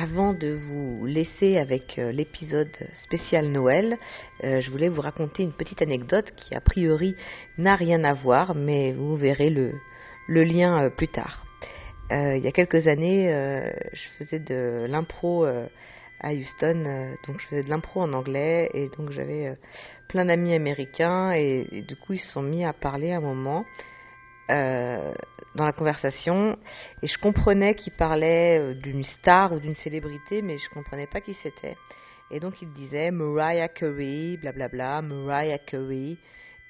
avant de vous laisser avec euh, l'épisode spécial Noël, euh, je voulais vous raconter une petite anecdote qui a priori n'a rien à voir, mais vous verrez le, lien euh, plus tard. il y a quelques années, je faisais de l'impro à Houston, donc je faisais de l'impro en anglais et donc j'avais plein d'amis américains et, et, du coup ils se sont mis à parler un moment euh, dans la conversation et je comprenais qu'il parlait euh, d'une star ou d'une célébrité, mais je comprenais pas qui c'était. Et donc il disait Mariah Carey, blablabla, Mariah Carey,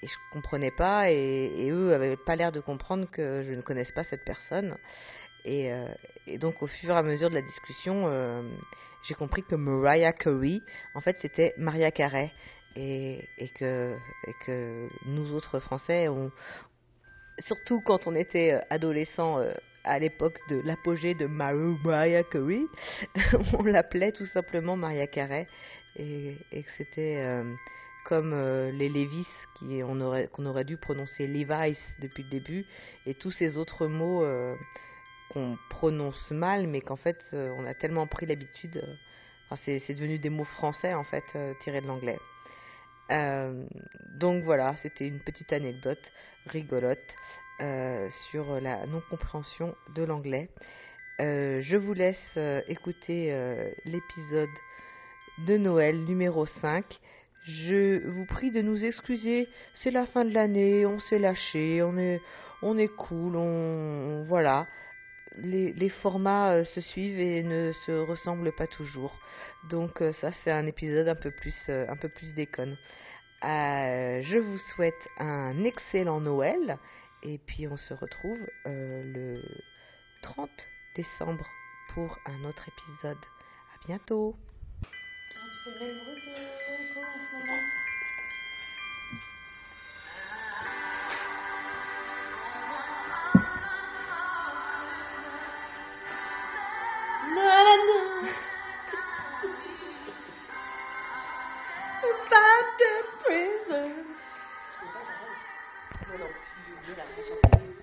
et je comprenais pas et, eux avaient pas l'air de comprendre que je ne connaisse pas cette personne. Et, euh, donc au fur et à mesure de la discussion, j'ai compris que Mariah Carey, en fait, c'était Maria Carey. Et, que, et que nous autres Français, on, surtout quand on était euh, adolescent euh, à l'époque de l'apogée de Mariah Carey, on l'appelait tout simplement Maria Carey. Et, que c'était euh, comme les aurait qu'on aurait dû prononcer Levi's depuis le début. Et tous ces autres mots qu'on prononce mal mais qu'en fait on a tellement pris l'habitude c'est devenu des mots français en fait tirés de l'anglais. Euh, donc voilà, c'était une petite anecdote rigolote euh, sur la non-compréhension de l'anglais. Euh, je vous laisse écouter l'épisode de Noël numéro 5. Je vous prie de nous excuser, c'est la fin de l'année, on s'est lâché, on est, on est cool, on, voilà. Les, formats se suivent et ne se ressemblent pas toujours. Donc ça c'est un épisode un peu plus, un peu plus déconne. Euh, je vous souhaite un excellent Noël et puis on se retrouve euh, le 30 décembre pour un autre épisode. À bientôt.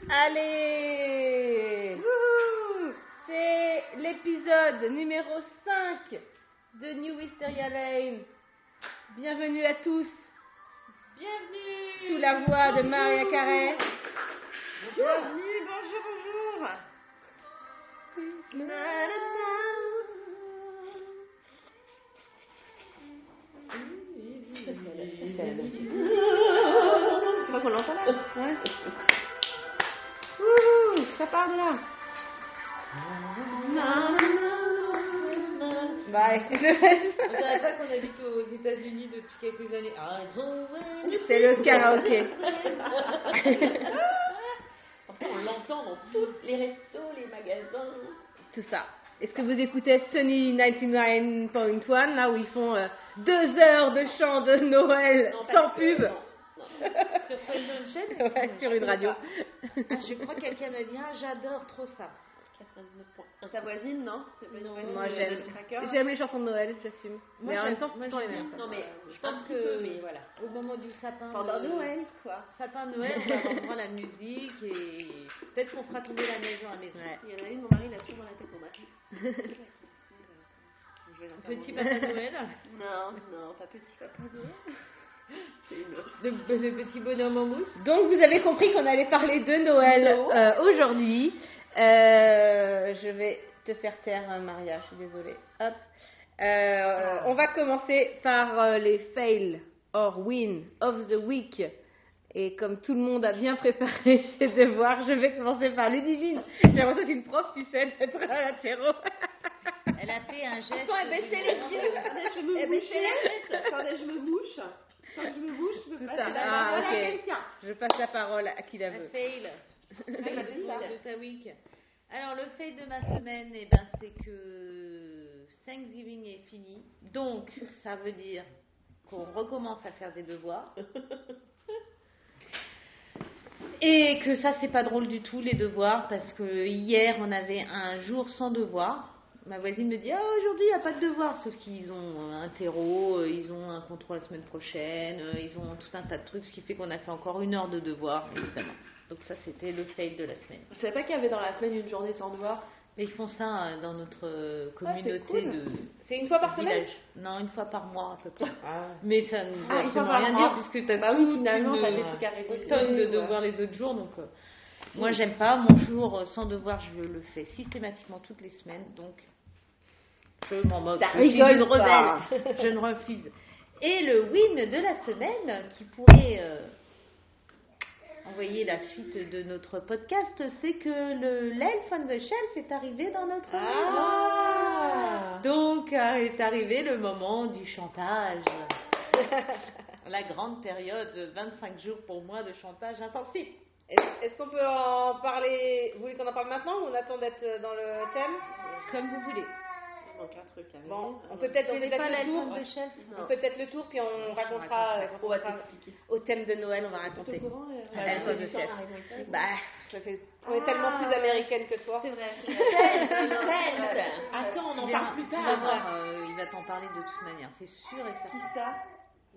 Allez C'est l'épisode numéro 5 de New Wisteria Lane. Bienvenue à tous. Bienvenue Sous la voix de Maria Carré. Bienvenue, bonjour, bonjour. Tu vois qu'on l'entend là? Ouais. Ouh, ça part de là. Bye. On dirait pas qu'on habite aux États-Unis depuis quelques années. C'est le karaoké. enfin, on l'entend dans tous les restos, les magasins. Tout ça. Est-ce que vous écoutez Sony 99.1 là où ils font euh, deux heures de chant de Noël sans pub? Sur une chaîne ouais, sur une radio. Ah, je crois que quelqu'un m'a dit ah, j'adore trop ça. 99 Ta voisine, non, non Moi j'aime. J'aime les chansons de Noël, j'assume. Mais en même temps, c'est les mêmes. Non mais je pense que mais voilà, au moment du sapin. Pendant Noël, quoi. Sapin de Noël, on va avoir la musique et peut-être qu'on fera tomber la maison à la maison. Il y en a une, mon mari l'a toujours dans la tête au matin. Petit papa Noël Non, non, pas petit papa Noël. De, de, petits bonhommes en mousse. Donc vous avez compris qu'on allait parler de Noël euh, aujourd'hui. Euh, je vais te faire taire, Maria, je suis désolée. Hop. Euh, on va commencer par les fails or win of the week. Et comme tout le monde a bien préparé ses devoirs, je vais commencer par Ludivine. J'ai l'impression que une prof, tu sais, d'être à l'apéro. Elle a fait un geste. Attends, elle baissait les yeux. Je me bouche. Attendez, je me bouche. Quand je me bouge, je peux passer la parole ah, à quelqu'un. Je passe la parole à qui la veut. Un fail. fail de, de ta week. Alors, le fail de ma semaine, eh ben, c'est que Thanksgiving est fini. Donc, ça veut dire qu'on recommence à faire des devoirs. Et que ça, c'est pas drôle du tout, les devoirs, parce que hier, on avait un jour sans devoirs ma voisine me dit Ah, aujourd'hui, il n'y a pas de devoir, sauf qu'ils ont un terreau, euh, ils ont un contrôle la semaine prochaine, euh, ils ont tout un tas de trucs, ce qui fait qu'on a fait encore une heure de devoir, évidemment. Donc, ça, c'était le fail de la semaine. Je savais pas qu'il y avait dans la semaine une journée sans devoir? Et ils font ça euh, dans notre euh, communauté cool. de C'est une fois par semaine? Non, une fois par mois à peu près. Ah. Mais ça ne veut Ah, absolument par rien dire puisque tu as Bah oui, finalement, t'as des trucs à réviser, tonnes de ouais. devoirs les autres jours. Donc, euh, moi, j'aime pas. Mon jour sans devoir, je le fais systématiquement toutes les semaines. Donc, je m'en moque. Ça Je suis une pas. rebelle. je ne refuse. Et le win de la semaine qui pourrait euh, envoyer la suite de notre podcast, c'est que le l'Elf on the Shelf est arrivé dans notre Ah. maison. Donc euh, est arrivé le moment du chantage. La grande période de 25 jours pour moi de chantage intensif. Est-ce est-ce qu'on peut en parler? Vous voulez qu'on en parle maintenant ou on attend d'être dans le thème? Comme vous voulez. Il manque un truc. Bon, on peut peut-être pas le tour. the Shelf On fait peut-être le tour puis on racontera, raconte, on racontera au thème de Noël, on va raconter. Ah, Elf on the Shelf. Bah, ça fait- on est tellement plus américaine que toi. C'est vrai. Attends, on en parle plus tard. euh, il va t'en parler de toute manière, c'est sûr et certain. ça?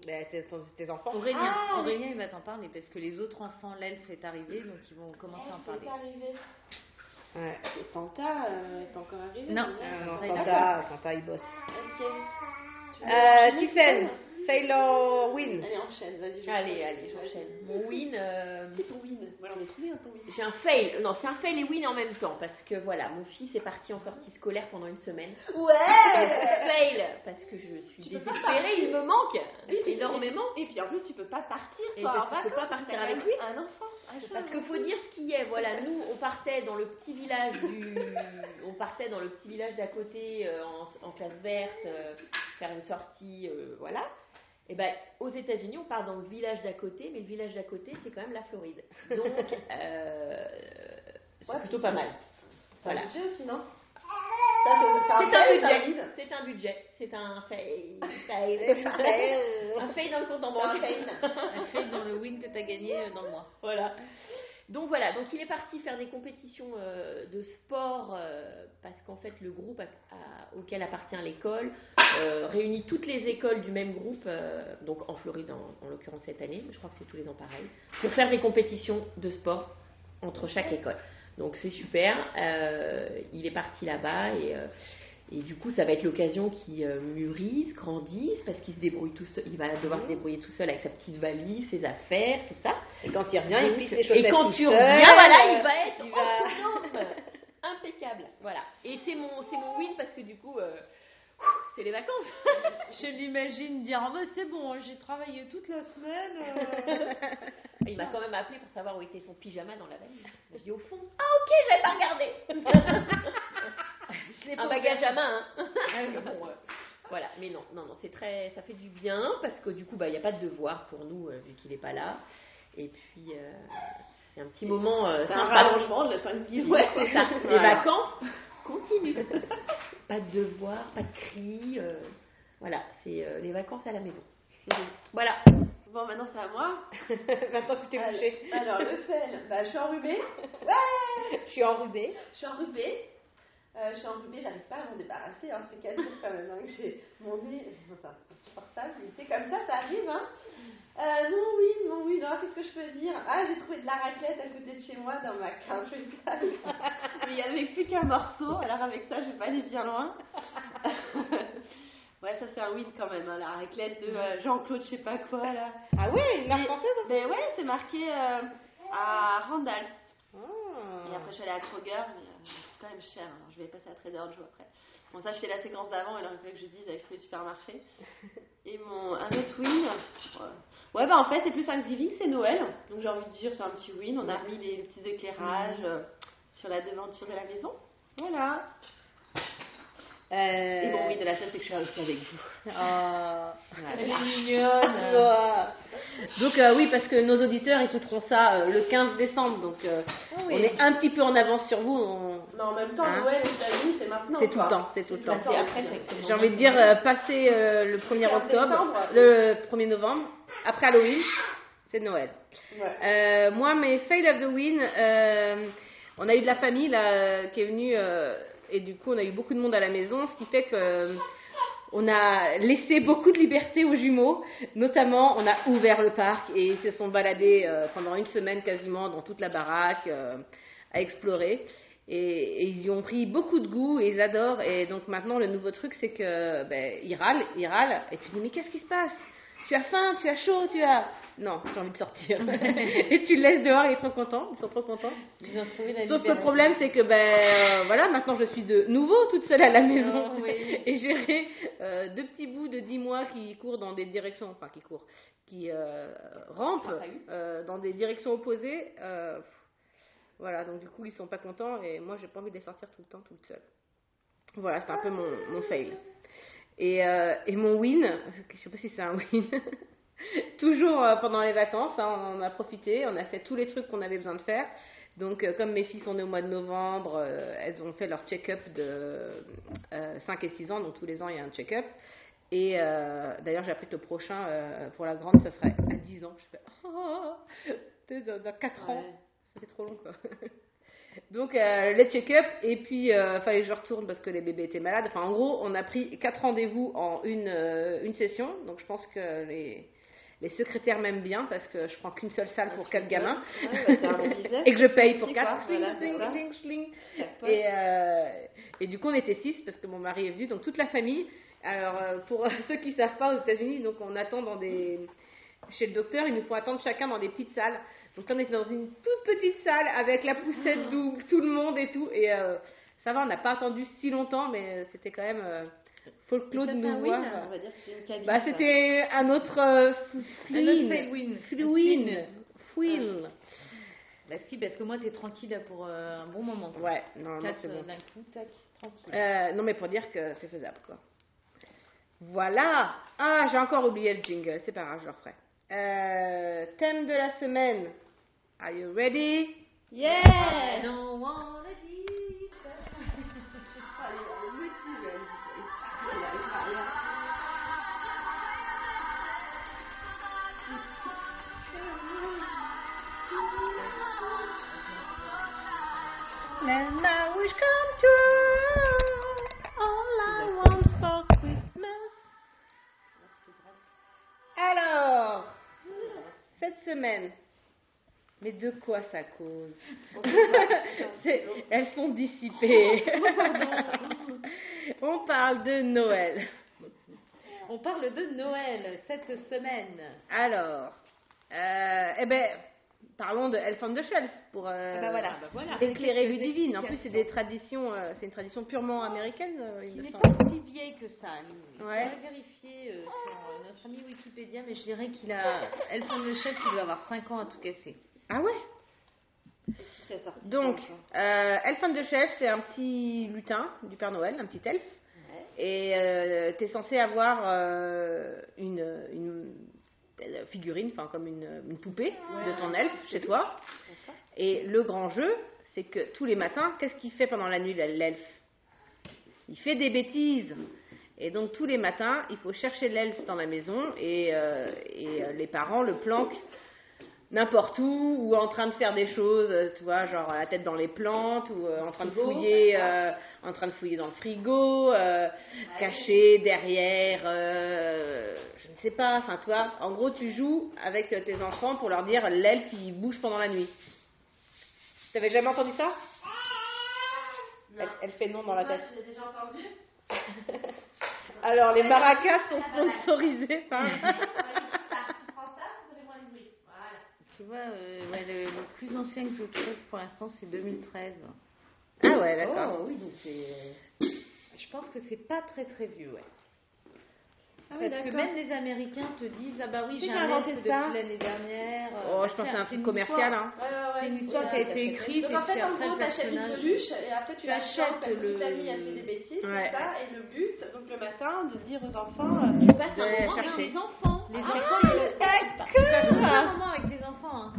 Ben, tes, tes enfants. Aurélien, Ah, Aurélien, il va t'en parler parce que les autres enfants, l'elfe est arrivé, donc ils vont commencer à en parler. Ouais. Et Santa euh, est encore arrivé Non. Non, Ouais, Santa, Santa, il bosse. Ok. Euh, Tiffen, fail or win Allez, enchaîne, vas-y. je- Allez, allez, j'enchaîne. Mon win, euh, C'est ton win. Voilà, on est trouvé un ton win. j'ai un fail. Non, c'est un fail et win en même temps parce que voilà, mon fils est parti en sortie scolaire pendant une semaine. Ouais fail parce que je suis Tu peux désespérée, il me manque Oui, énormément. Et puis en plus, tu peux pas partir, Et toi, parce en qu'il faut vacances, pas partir avec lui. Un enfant. un jeune Parce qu'il faut dire ce qui est. Voilà, nous, on partait dans le petit village du, on partait dans le petit village d'à côté euh, en, en classe verte, euh, faire une sortie, euh, voilà. Et ben, aux États-Unis, on part dans le village d'à côté, mais le village d'à côté, c'est quand même la Floride. Donc, euh, c'est Ouais, plutôt pas mal. Voilà. Voilà. C'est un budget aussi, non? Ça, c'est un fail, budget. vide. C'est un budget. C'est un fail. fail. un fail dans le compte en banque. Elle fait dans le win que tu as gagné euh, dans le mois. Voilà. Donc voilà, donc il est parti faire des compétitions euh, de sport euh, parce qu'en fait le groupe auquel appartient l'école euh, réunit toutes les écoles du même groupe, euh, donc en Floride en, en l'occurrence cette année, mais je crois que c'est tous les ans pareil, pour faire des compétitions de sport entre chaque école. Donc c'est super, euh, il est parti là-bas et, euh, et du coup ça va être l'occasion qu'il euh, mûrisse, grandisse parce qu'il se débrouille tout seul, il va devoir se débrouiller tout seul avec sa petite valise, ses affaires, tout ça. Et quand il revient, il plie ses chaussettes et quand tu reviens, voilà, il va être il va- autonome, impeccable. Voilà. Et c'est mon, c'est mon win parce que du coup, euh, c'est les vacances. Je l'imagine dire Ah, bah, c'est bon, j'ai travaillé toute la semaine. euh. Il m'a quand même appelé pour savoir où était son pyjama dans la valise. Je dis au fond, ah ok, j'avais pas regardé. Je Un pas bagage à main. hein. Ah oui. Bon, euh, voilà, mais non, non, non, c'est très, ça fait du bien parce que du coup, bah, il n'y a pas de devoir pour nous euh, vu qu'il n'est pas là. Et puis, euh, c'est un petit moment euh, C'est un rallongement de la fin de vie. Ouais, c'est ça. Les Voilà. vacances continuent. Pas de devoirs, pas de cris. euh, voilà, c'est euh, les vacances à la maison. Voilà. Bon, maintenant c'est à moi. Maintenant que t'es couché. Alors, le fail, bah, je suis enrhumée. Je suis enrubée. Je suis enrhumée. Euh, je suis enrhumée, j'arrive pas à m'en débarrasser. Hein. C'est 4 jours quand même hein, que j'ai mon nez. Enfin, c'est insupportable. Mais c'est comme ça, ça arrive. Hein. Euh, non, oui, non, oui, non, qu'est-ce que je peux dire? Ah, j'ai trouvé de la raclette à côté de chez moi dans ma country club. Mais il n'y avait plus qu'un morceau. Alors, avec ça, je vais pas aller bien loin. ouais, ça, c'est un win quand même. hein, la raclette de euh, Jean-Claude, je sais pas quoi, là. Ah ouais, une marque Mais- française Ben ouais, c'est marqué euh, à Randall. Et Ah. après, je suis allée à Kroger, mais c'est quand même cher. Alors, je vais passer à Trader Joe après. Bon, ça, je fais la séquence d'avant, là, il fallait que je dise avec tous les supermarchés. Et mon, un autre win. Ouais, ouais bah en fait, c'est plus Thanksgiving, c'est Noël. Donc, j'ai envie de dire, c'est un petit win. On a mis les petits éclairages euh, sur la devanture de la maison. Voilà. Euh, Et mon win de la scène, c'est que je suis restée avec vous. oh, Elle est mignonne. Donc euh, oui, parce que nos auditeurs écouteront ça euh, le 15 décembre, donc euh, on est un petit peu en avance sur vous. on- Mais en même temps, Hein Noël aux États-Unis, c'est maintenant. C'est tout le temps, c'est tout le temps. J'ai envie de dire, passer le 1er 15 octobre, décembre. le 1er novembre, après Halloween, c'est Noël. Ouais. Moi, mes fail of the win, on a eu de la famille là, qui est venue, et du coup, on a eu beaucoup de monde à la maison, ce qui fait que euh, on a laissé beaucoup de liberté aux jumeaux. Notamment, on a ouvert le parc et ils se sont baladés euh, pendant une semaine quasiment dans toute la baraque euh, à explorer. Et, ils y ont pris beaucoup de goût et ils adorent. Et donc maintenant, le nouveau truc, c'est que râlent, ils râlent. Et tu dis, mais qu'est-ce qui se passe? Tu as faim, tu as chaud, tu as. Non, j'ai envie de sortir. et tu le laisses dehors, ils sont contents, ils sont trop contents. Ils ont trouvé la Sauf que le problème, c'est que ben euh, voilà, maintenant je suis de nouveau toute seule à la maison Oh, oui. et gérer euh, deux petits bouts de 10 mois qui courent dans des directions, enfin qui courent, qui euh, rampent dans des directions opposées. voilà, donc du coup ils sont pas contents et moi j'ai pas envie de les sortir tout le temps toute seule. Voilà, c'est un peu mon, mon fail. Et, euh, et mon win, je sais pas si c'est un win, toujours euh, pendant les vacances, hein, on a profité, on a fait tous les trucs qu'on avait besoin de faire. Donc, euh, comme mes filles sont nées au mois de novembre, euh, elles ont fait leur check-up de euh, 5 et 6 ans, donc tous les ans il y a un check-up. Et d'ailleurs, j'ai appris que le prochain pour la grande, ce serait à 10 ans. Je fais, oh, dans, dans 4 ans, Ouais. ça fait trop long quoi. Donc, euh, le check-up, et puis euh, fallait que je retourne parce que les bébés étaient malades. Enfin, en gros, on a pris 4 rendez-vous en une, euh, une session. Donc, je pense que les, les secrétaires m'aiment bien parce que je prends qu'une seule salle pour 4 gamins. Ouais, bah. Et que je paye pour Petit 4. quoi, voilà, c'est ça. Et, euh, et du coup, on était 6 parce que mon mari est venu, donc toute la famille. Alors, pour ceux qui ne savent pas, aux États-Unis, donc on attend dans des. Chez le docteur, il nous faut attendre chacun dans des petites salles. Donc, on était dans une toute petite salle avec la poussette double, tout le monde et tout. Et euh, ça va, on n'a pas attendu si longtemps, mais c'était quand même. Euh, folklore de nous voir. Bah, c'était un autre. Euh, Un autre fail win. Fluin. Fluin. Bah si, parce que moi, t'es tranquille pour euh, un bon moment. quoi. Ouais, non, non, Quatre c'est bon. euh, d'un coup, tac, tranquille. Euh, non, mais pour dire que c'est faisable, quoi. Voilà. Ah, j'ai encore oublié le jingle. C'est pas grave, je le referai. Euh, thème de la semaine. Are you ready? Yeah I don't de quoi ça cause Elles sont dissipées. On parle de Noël. On parle de Noël cette semaine. Alors, euh, eh ben, parlons de Elf on the Shelf pour euh, bah voilà. Ah voilà. éclairer Quelques Ludivine. En plus, c'est des traditions, euh, c'est une tradition purement américaine, il Qui n'est pas si vieille que ça. Il Ouais. faudrait vérifier euh, sur notre ami Wikipédia, mais je dirais qu'il a. Prend le chef, il doit avoir 5 ans à tout casser. Ah ouais. Donc, euh, Elf on the Shelf, c'est un petit lutin du Père Noël, un petit elfe. Et euh, tu es censé avoir euh, une, figurine, enfin comme une, une poupée de ton elfe chez toi. Et le grand jeu, c'est que tous les matins, qu'est-ce qu'il fait pendant la nuit, l'elfe? Il fait des bêtises. Et donc tous les matins, il faut chercher l'elfe dans la maison et, euh, et, euh, les parents le planquent n'importe où ou en train de faire des choses, euh, tu vois, genre la tête dans les plantes ou euh, en train de fouiller, euh, en train de fouiller dans le frigo, euh, caché derrière, je ne sais pas, enfin toi, en gros tu joues avec tes enfants pour leur dire l'elfe il bouge pendant la nuit. T'avais jamais entendu ça? Elle, elle fait non dans la tête. Déjà entendu? Alors les maracas sont sponsorisés par. Tu prends ça, ça fait moins de bruit. Voilà. Tu vois, euh, ouais, le, le plus ancien que je trouve pour l'instant, c'est 2013. Ah ouais, d'accord. Oh, oui, donc. Je pense que c'est pas très très vieux, ouais. Ah oui, Parce que même les Américains te disent Ah bah oui, j'ai inventé ça l'année dernière. Oh, je pense que c'est un truc commercial. Hein. Ouais, ouais, ouais. C'est une histoire Ouais, qui a été écrite Donc en fait, en gros, t'achètes une personnage- peluche et après tu, Tu la achètes plantes parce que le- toute la nuit a fait des bêtises, ça, et le but, donc le matin, de dire aux enfants, euh, tu passes un moment avec les enfants. Les Ah, enfants, le-. Tu passes un moment avec tes enfants. hein.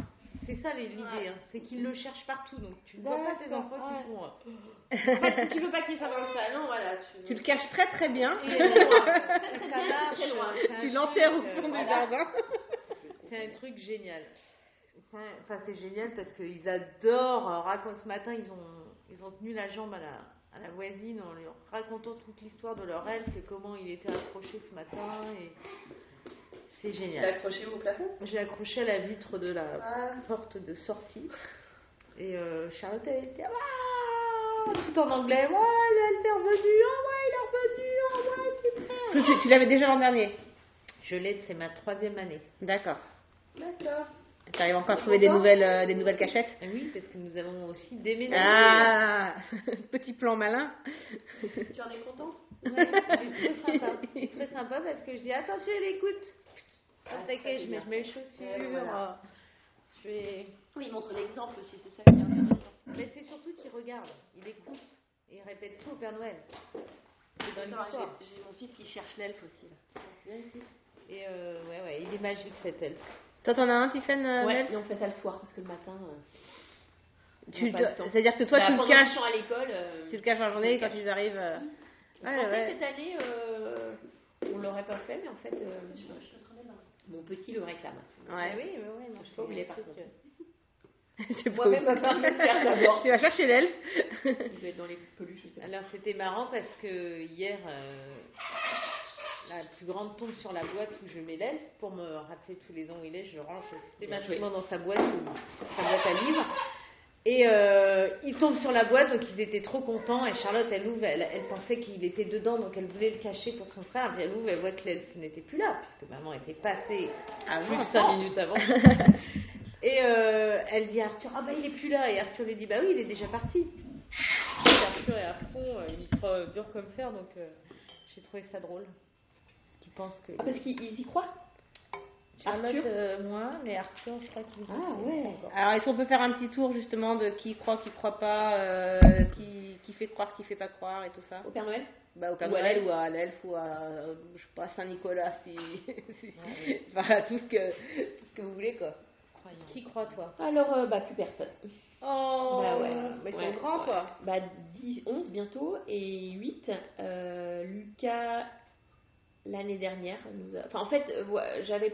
C'est ça les- l'idée, hein. c'est qu'ils le cherchent partout. Donc tu ne vois pas tes enfants ouais. qui font. euh, fait, si tu veux pas qu'il soit dans le salon, voilà. Tu, Tu le caches très très bien. Et très très Ça bien, marche, très loin. c'est un Tu l'enterres au fond du jardin. C'est un truc génial. C'est un- Enfin, c'est génial parce qu'ils adorent euh, raconter. Ce matin, ils ont, ils ont tenu la jambe à la, à la voisine en lui racontant toute l'histoire de leur elfe et comment il était accroché ce matin. Et c'est génial. l'as accroché au plafond? J'ai accroché à la vitre de la Ah. porte de sortie. Et euh, Charlotte, elle était. Ah oh, tout en anglais. Ouais, elle est revenue. Oh, ouais, il est revenu. Oh, ouais, super. Tu, tu l'avais déjà l'an dernier? Je l'ai, c'est ma troisième année. D'accord. D'accord. Tu arrives encore à trouver des nouvelles, euh, des nouvelles cachettes? Ah Oui, parce que nous avons aussi déménagé. Ah Petit plan malin. Tu en es contente? Ouais, c'est très sympa. C'est très sympa parce que je dis attention, elle écoute. Ah, t'inquiète, je mets, je mets les chaussures. Ouais, voilà. Je fais. Oui, il montre l'exemple aussi, c'est ça qui est intéressant. Mais c'est surtout qu'il regarde, il écoute et il répète tout au Père Noël. J'ai mon fils qui cherche l'elfe aussi. Là. Et euh, ouais, ouais, il est magique cet elfe. Toi, t'en as un, Tiffen euh, Ouais, et on fait ça le soir parce que le matin. euh. C'est-à-dire que toi, Bah, tu le caches, à l'école. euh, tu le caches en journée et quand ils arrivent. euh, je Ouais, pensais ouais. que cette année, euh, on l'aurait pas fait, mais en fait, euh, Je, mon petit le réclame. Ouais. oui, mais oui, non, Je sais pas où il est par contre. C'est Moi-même, à d'abord. Tu vas chercher l'elfe. Il être dans les peluches, je sais. Alors c'était marrant parce que hier, euh, la plus grande tombe sur la boîte où je mets l'elfe pour me rappeler tous les ans où il est. Je range systématiquement dans sa boîte, sa boîte à livres. Et euh, il tombe sur la boîte, donc ils étaient trop contents. Et Charlotte, elle ouvre, elle, elle pensait qu'il était dedans, donc elle voulait le cacher pour son frère. Elle ouvre, elle voit que l'elfe n'était plus là, puisque maman était passée plus de 5 minutes avant. Et euh, elle dit à Arthur, ah bah il est plus là. Et Arthur lui dit, bah oui, il est déjà parti. Et Arthur est à fond, euh, il croit dur comme fer, donc euh, j'ai trouvé ça drôle. Pense que. Ah, parce qu'ils ils y croient? Charlotte, Arthur euh, moi, mais Arthur, je crois qu'il Ah, ouais. Alors, est-ce qu'on peut faire un petit tour justement de qui croit, qui croit pas, euh, qui, qui fait croire, qui fait pas croire et tout ça? Au Père Noël? Bah, Au Père Ou à Noël l'elfe. ou à l'elfe ou à, euh, je sais pas, Saint-Nicolas, si. si- Enfin, tout ce, que, tout ce que vous voulez quoi. Croyant. Qui croit, toi? Alors, euh, bah, plus personne. Oh Bah ouais. Mais ils Ouais, sont grands ouais. quoi Bah, 10, 11 bientôt et 8. euh, Lucas, l'année dernière, nous a... enfin en fait, euh, j'avais,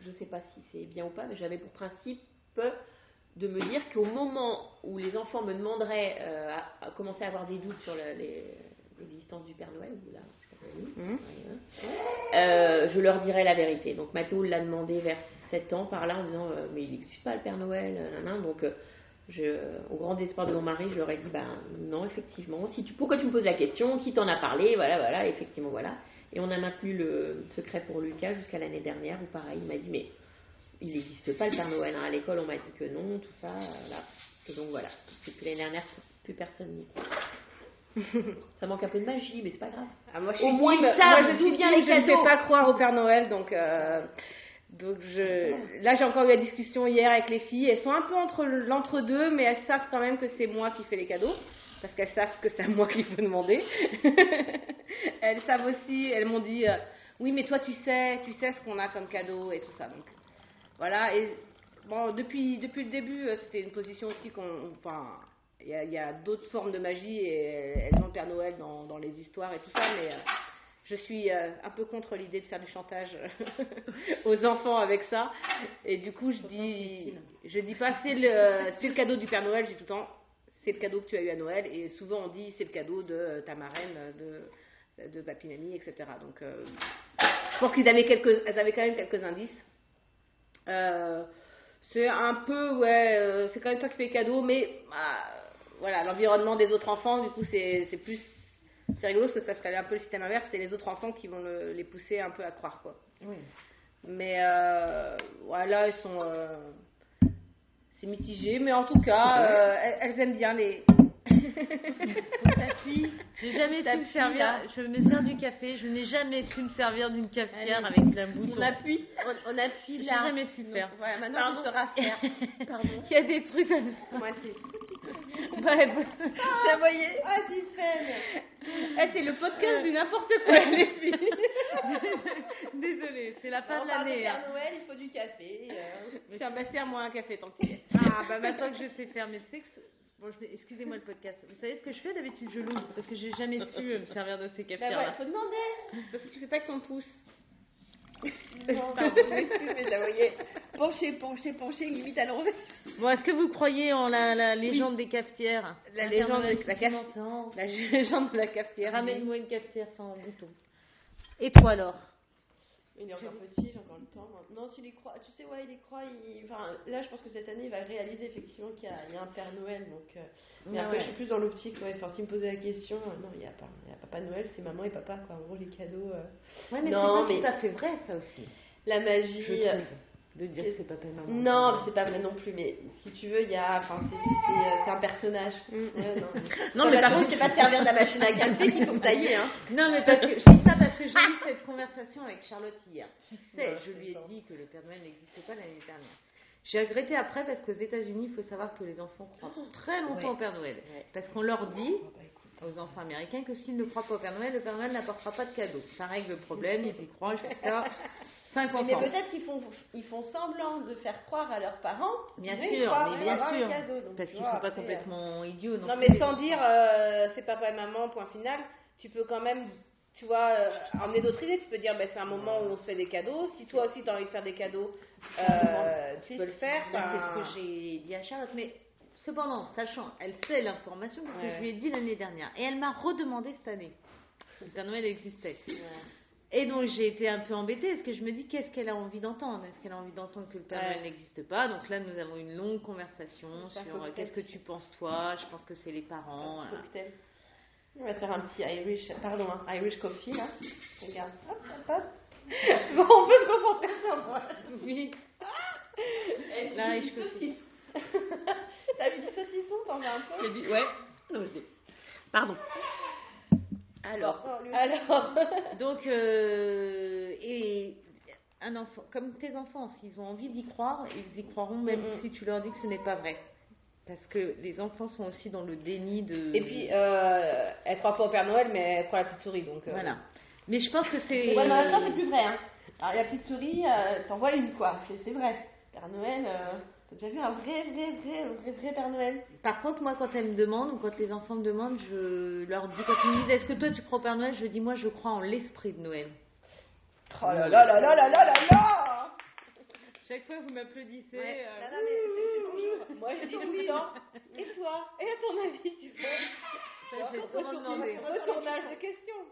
je sais pas si c'est bien ou pas, mais j'avais pour principe de me dire qu'au moment où les enfants me demanderaient euh, à, à commencer à avoir des doutes sur l'existence du Père Noël, ou là, je Mhm. Euh, je leur dirai la vérité. Donc Mathéo l'a demandé vers 7 ans par là en disant euh, mais il n'existe pas le Père Noël, donc je, au grand espoir de mon mari, je leur ai dit ben non effectivement, si tu, pourquoi tu me poses la question, qui t'en a parlé, voilà voilà effectivement voilà. Et on a maintenu le secret pour Lucas jusqu'à l'année dernière où pareil il m'a dit mais il n'existe pas le Père Noël hein. à l'école on m'a dit que non tout ça là. Et donc voilà depuis l'année dernière plus personne n'y croit. Ça manque un peu de magie mais c'est pas grave. Ah, moi, je Au moins, savent moi, je d'où suis les Je ne fais pas croire au Père Noël, donc, euh, donc je, là j'ai encore eu la discussion hier avec les filles. Elles sont un peu entre l'entre-deux, mais elles savent quand même que c'est moi qui fais les cadeaux, parce qu'elles savent que c'est à moi qu'il faut demander. elles savent aussi, elles m'ont dit, euh, oui, mais toi tu sais, tu sais ce qu'on a comme cadeau et tout ça. Donc voilà. Et bon, depuis depuis le début, euh, c'était une position aussi qu'on, enfin. Il y a, d'autres formes de magie et elles ont Père Noël dans, dans les histoires et tout ça, mais euh, je suis euh, un peu contre l'idée de faire du chantage aux enfants avec ça. Et du coup, je dis, je dis pas c'est le, c'est le cadeau du Père Noël, je dis tout le temps c'est le cadeau que tu as eu à Noël. Et souvent on dit c'est le cadeau de ta marraine, de, de papy, mamie, etc. Donc euh, je pense qu'ils avaient, quelques, elles avaient quand même quelques indices. Euh, c'est un peu, ouais, euh, c'est quand même toi qui fais les cadeaux, mais bah, voilà, l'environnement des autres enfants, du coup, c'est c'est plus. C'est rigolo parce que ça serait un peu le système inverse, c'est les autres enfants qui vont le- les pousser un peu à croire, quoi. Oui. Mais euh, voilà, ils sont. euh, c'est mitigé, mais en tout cas, euh, elles, elles aiment bien les. J'ai jamais su me servir. Je me sers du café. Je n'ai jamais su me servir d'une cafetière avec un bouton. On appuie. On, on appuie J'ai là. jamais su faire. Voilà, maintenant Pardon. tu sauras faire. Pardon. Il y a des trucs comme ça. Moitié. Bah, bah, J'ai envoyé. Ah, Tiffen eh, c'est le podcast du n'importe quoi, les filles. Désolée, c'est la fin On de l'année. hein. Père Noël, il faut du café. euh. Tiens, bah, sers-moi un café tant qu'il. Ah, bah maintenant que je sais faire mes sexes. Bon, je excusez-moi le podcast. Vous savez ce que je fais d'habitude? Je l'ouvre parce que j'ai jamais su euh, me servir de ces Bah cafetières ouais, faut demander. Parce que tu fais pas avec ton pouce. Pardon, excuse, mais je la voyais pencher, pencher, pencher, limite à l'envers. Bon, est-ce que vous croyez en la, la légende des cafetières La légende de la qui caf- m'entend. La légende de la cafetière. Ramène-moi une cafetière sans bouton. Et toi alors? Il est encore petit, j'ai encore le temps. Non, s'il y croit, tu sais, ouais, il y croit. Il... Enfin, là, je pense que cette année, il va réaliser effectivement qu'il y, a- il y a un Père Noël. Donc, euh, mais après, ouais. je suis plus dans l'optique. Ouais, enfin, s'il me posait la question, euh, non, il n'y a, pas- il y a Papa Noël, c'est maman et papa, quoi. En gros, les cadeaux, euh, Ouais, mais Non, c'est pas mais- tout à fait vrai, ça aussi. la magie. Je. De dire que c'est papa et maman. Non, mais c'est pas vrai non plus. Mais si tu veux, il y a. Enfin, c'est- euh, un personnage. Non, Non, mais par contre, c'est pas servir de la machine à café qu'il faut tailler, hein. Non, mais parce que je dis ça parce que j'ai eu cette conversation avec Charlotte hier. Qui sait, Ouais, je lui ai dit que le Père Noël n'existait pas l'année dernière. J'ai regretté après parce qu'aux États-Unis, il faut savoir que les enfants croient très longtemps Ouais. au Père Noël. Ouais. Parce qu'on leur dit aux enfants américains que s'ils ne croient pas au Père Noël, le Père Noël n'apportera pas de cadeaux. Ça règle le problème, ils y croient jusqu'à 50 Mais ans. peut-être qu'ils font, ils font semblant de faire croire à leurs parents. Bien sûr, croient mais bien sûr. cadeaux. Donc, Parce qu'ils vois, sont pas complètement idiots. Non, mais sans dire euh, c'est papa et maman, point final, tu peux quand même, tu vois, euh, emmener d'autres idées. Tu peux dire ben, c'est un moment où on se fait des cadeaux. Si toi aussi tu as envie de faire des cadeaux, euh, tu peux le faire. Bah, C'est ce que j'ai dit à Charlotte. Mais cependant, sachant, elle sait l'information parce que Ouais. je lui ai dit l'année dernière. Et elle m'a redemandé cette année. Le Père Noël existait. Et donc j'ai été un peu embêtée parce que je me dis qu'est-ce qu'elle a envie d'entendre? Est-ce qu'elle a envie d'entendre que le Père Ouais. N'existe pas? Donc là nous avons une longue conversation sur euh, qu'est-ce que tu penses toi? Je pense que c'est les parents. Un voilà. cocktail. On va faire un petit Irish, pardon, hein, Irish coffee là. Regarde, hop, hop, hop. Bon, on peut se concentrer sur moi. Oui. Eh, du peux- saucisson. T'as vu du saucisson, t'en veux un peu? J'ai dit- Ouais. Non, je dis- Pardon. Alors, Alors, donc, euh, et un enfant, comme tes enfants, s'ils ont envie d'y croire, ils y croiront même si tu leur dis que ce n'est pas vrai. Parce que les enfants sont aussi dans le déni de. Et puis, euh, elle croit pas au Père Noël, mais elle croit à la petite souris. Donc, euh, voilà. Mais je pense que c'est. Ouais, mais c'est plus vrai. Hein. Alors, la petite souris, euh, t'en vois une, quoi. C'est, vrai. Père Noël, t'as déjà vu un vrai, vrai, vrai, vrai, vrai Père Noël Par contre, moi, quand elles me demandent, ou quand les enfants me demandent, je leur dis, quand ils me disent, est-ce que toi tu crois au Père Noël Je dis, moi, je crois en l'esprit de Noël. Oh là là là là là là là là Chaque fois, vous m'applaudissez. Ouais. euh, Non, non, mais c'est. Moi, je dis tout le temps. Et toi Et à ton avis, tu fais ça, j'ai souvent demandé. Retournage de questions.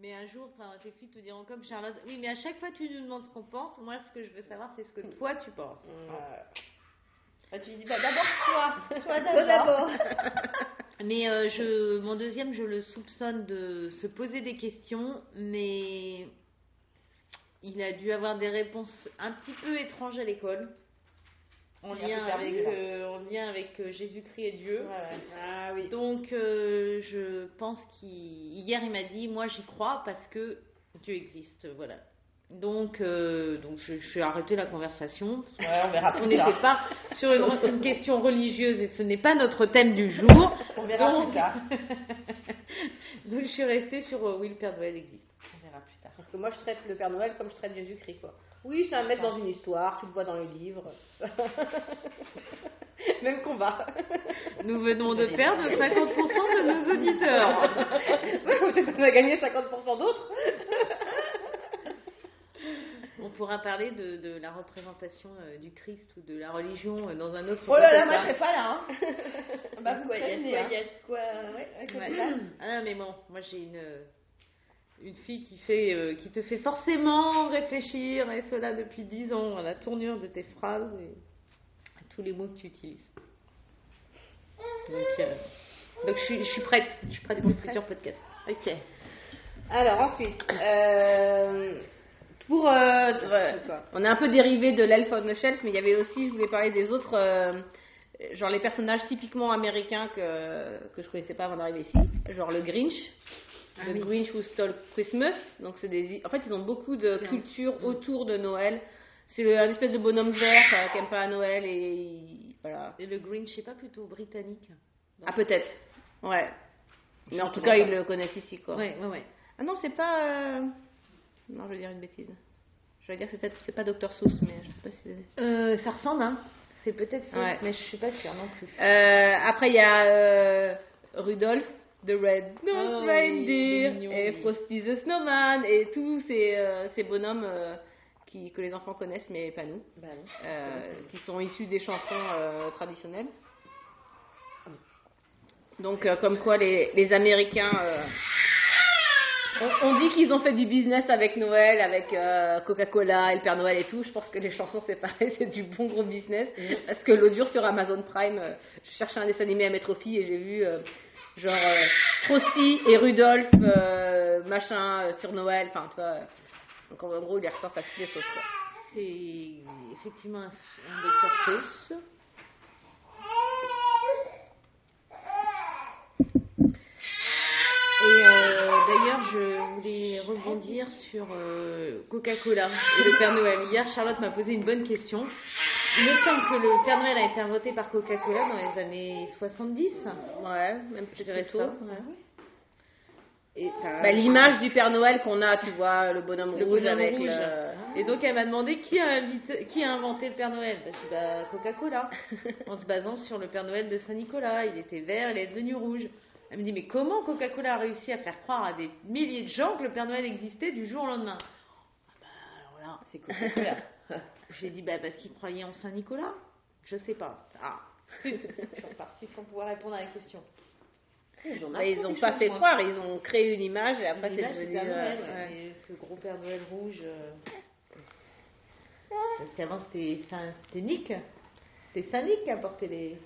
Mais un jour, enfin, tes filles te diront comme Charlotte, oui, mais à chaque fois tu nous demandes ce qu'on pense, moi ce que je veux savoir c'est ce que toi tu penses. Bah, tu lui dis, bah, d'abord toi. Toi d'abord. Mais euh, je, mon deuxième, je le soupçonne de se poser des questions, mais il a dû avoir des réponses un petit peu étranges à l'école. En Il un lien, avec, là. euh, en lien avec euh, Jésus-Christ et Dieu. Ah oui. Donc, euh, je pense qu'hier, il m'a dit, moi, j'y crois parce que Dieu existe, voilà. Donc, euh, donc je, je suis arrêté la conversation. Ouais, on verra On n'était pas sur une, une question religieuse et ce n'est pas notre thème du jour. On verra Donc- plus tard. Donc, je suis restée sur euh, oui, le Père Noël existe. On verra plus tard. Parce que moi, je traite le Père Noël comme je traite Jésus-Christ, quoi. Oui, c'est un mec dans une histoire, tu le vois dans les livres. Même combat. Nous venons de perdre 50% de nos auditeurs. Qu'on a gagné 50% d'autres. On pourra parler de, de la représentation euh, du Christ ou de la religion euh, dans un autre Oh là là, moi je serai pas là. Hein. bah, vous quoi, il y a quoi, hein. Ah non, mais bon, moi j'ai une, une fille qui, fait, euh, qui te fait forcément réfléchir, et cela depuis 10 ans, à la tournure de tes phrases et à tous les mots que tu utilises. Donc, euh, donc je, suis, je suis prête, je suis prête pour le futur podcast. Ok. Alors ensuite, euh, pour, euh, euh, on a un peu dérivé de l'Elf on the Shelf, mais il y avait aussi, je voulais parler des autres, euh, genre les personnages typiquement américains que, que je connaissais pas avant d'arriver ici, genre le Grinch, Ah le Grinch Who Stole Christmas. Donc c'est des, en fait ils ont beaucoup de culture autour de Noël. C'est un espèce de bonhomme vert euh, qui aime pas à Noël et il- voilà. Et le Grinch, c'est pas plutôt britannique? Ah peut-être, ouais. Mais en tout cas ils le connaissent ici quoi. Ouais, ouais, ouais. Ah non, c'est pas. Non, je vais dire une bêtise. Je vais dire que c'est peut-être pas Dr Seuss, mais je sais pas si c'est. Euh, ça ressemble, hein C'est peut-être ça, Ouais. mais je suis pas sûre non plus. Euh, après, il y a euh, Rudolph, The Red Nose Oh Reindeer, et. Frosty the Snowman, et tous ces, euh, ces bonhommes qui, que les enfants connaissent, mais pas nous, Bah non. euh, qui sont issus des chansons euh, traditionnelles. Donc, euh, comme quoi les, les Américains. Euh, On, dit qu'ils ont fait du business avec Noël, avec euh, Coca-Cola et le Père Noël et tout. Je pense que les chansons, c'est pareil, c'est du bon gros business. Mm. Parce que jour sur Amazon Prime, euh, je cherchais un dessin animé à mettre aux filles et j'ai vu euh, genre Frosty et Rudolph, machin, sur Noël. Enfin, tu vois. Donc en gros, ils ressortent à toutes les sauces. C'est effectivement un, un docteur. Et euh, d'ailleurs, je voulais rebondir sur euh, Coca-Cola et le Père Noël. Hier, Charlotte m'a posé une bonne question. Il me semble que le Père Noël a été inventé par Coca-Cola dans les années 70. Ouais, même. Et bah, l'image du Père Noël qu'on a, tu vois, le bonhomme rouge avec Le... Et donc elle m'a demandé qui a, qui a inventé le Père Noël. Bah, bah, Coca-Cola, en se basant sur le Père Noël de Saint-Nicolas. Il était vert, il est devenu rouge. Elle me dit, mais comment Coca-Cola a réussi à faire croire à des milliers de gens que le Père Noël existait du jour au lendemain? Ah bah, Alors là, c'est Coca-Cola. J'ai dit, bah, parce qu'ils croyaient en Saint-Nicolas Je sais pas. Ah, je suis repartie sans pouvoir répondre à la question. Ils n'ont pas fait croire, ils ont créé une image et après c'est devenu. Père Noël, euh, Ce gros Père Noël rouge. Euh... Parce qu'avant c'était Nick. C'était Saint Nick qui apportait les.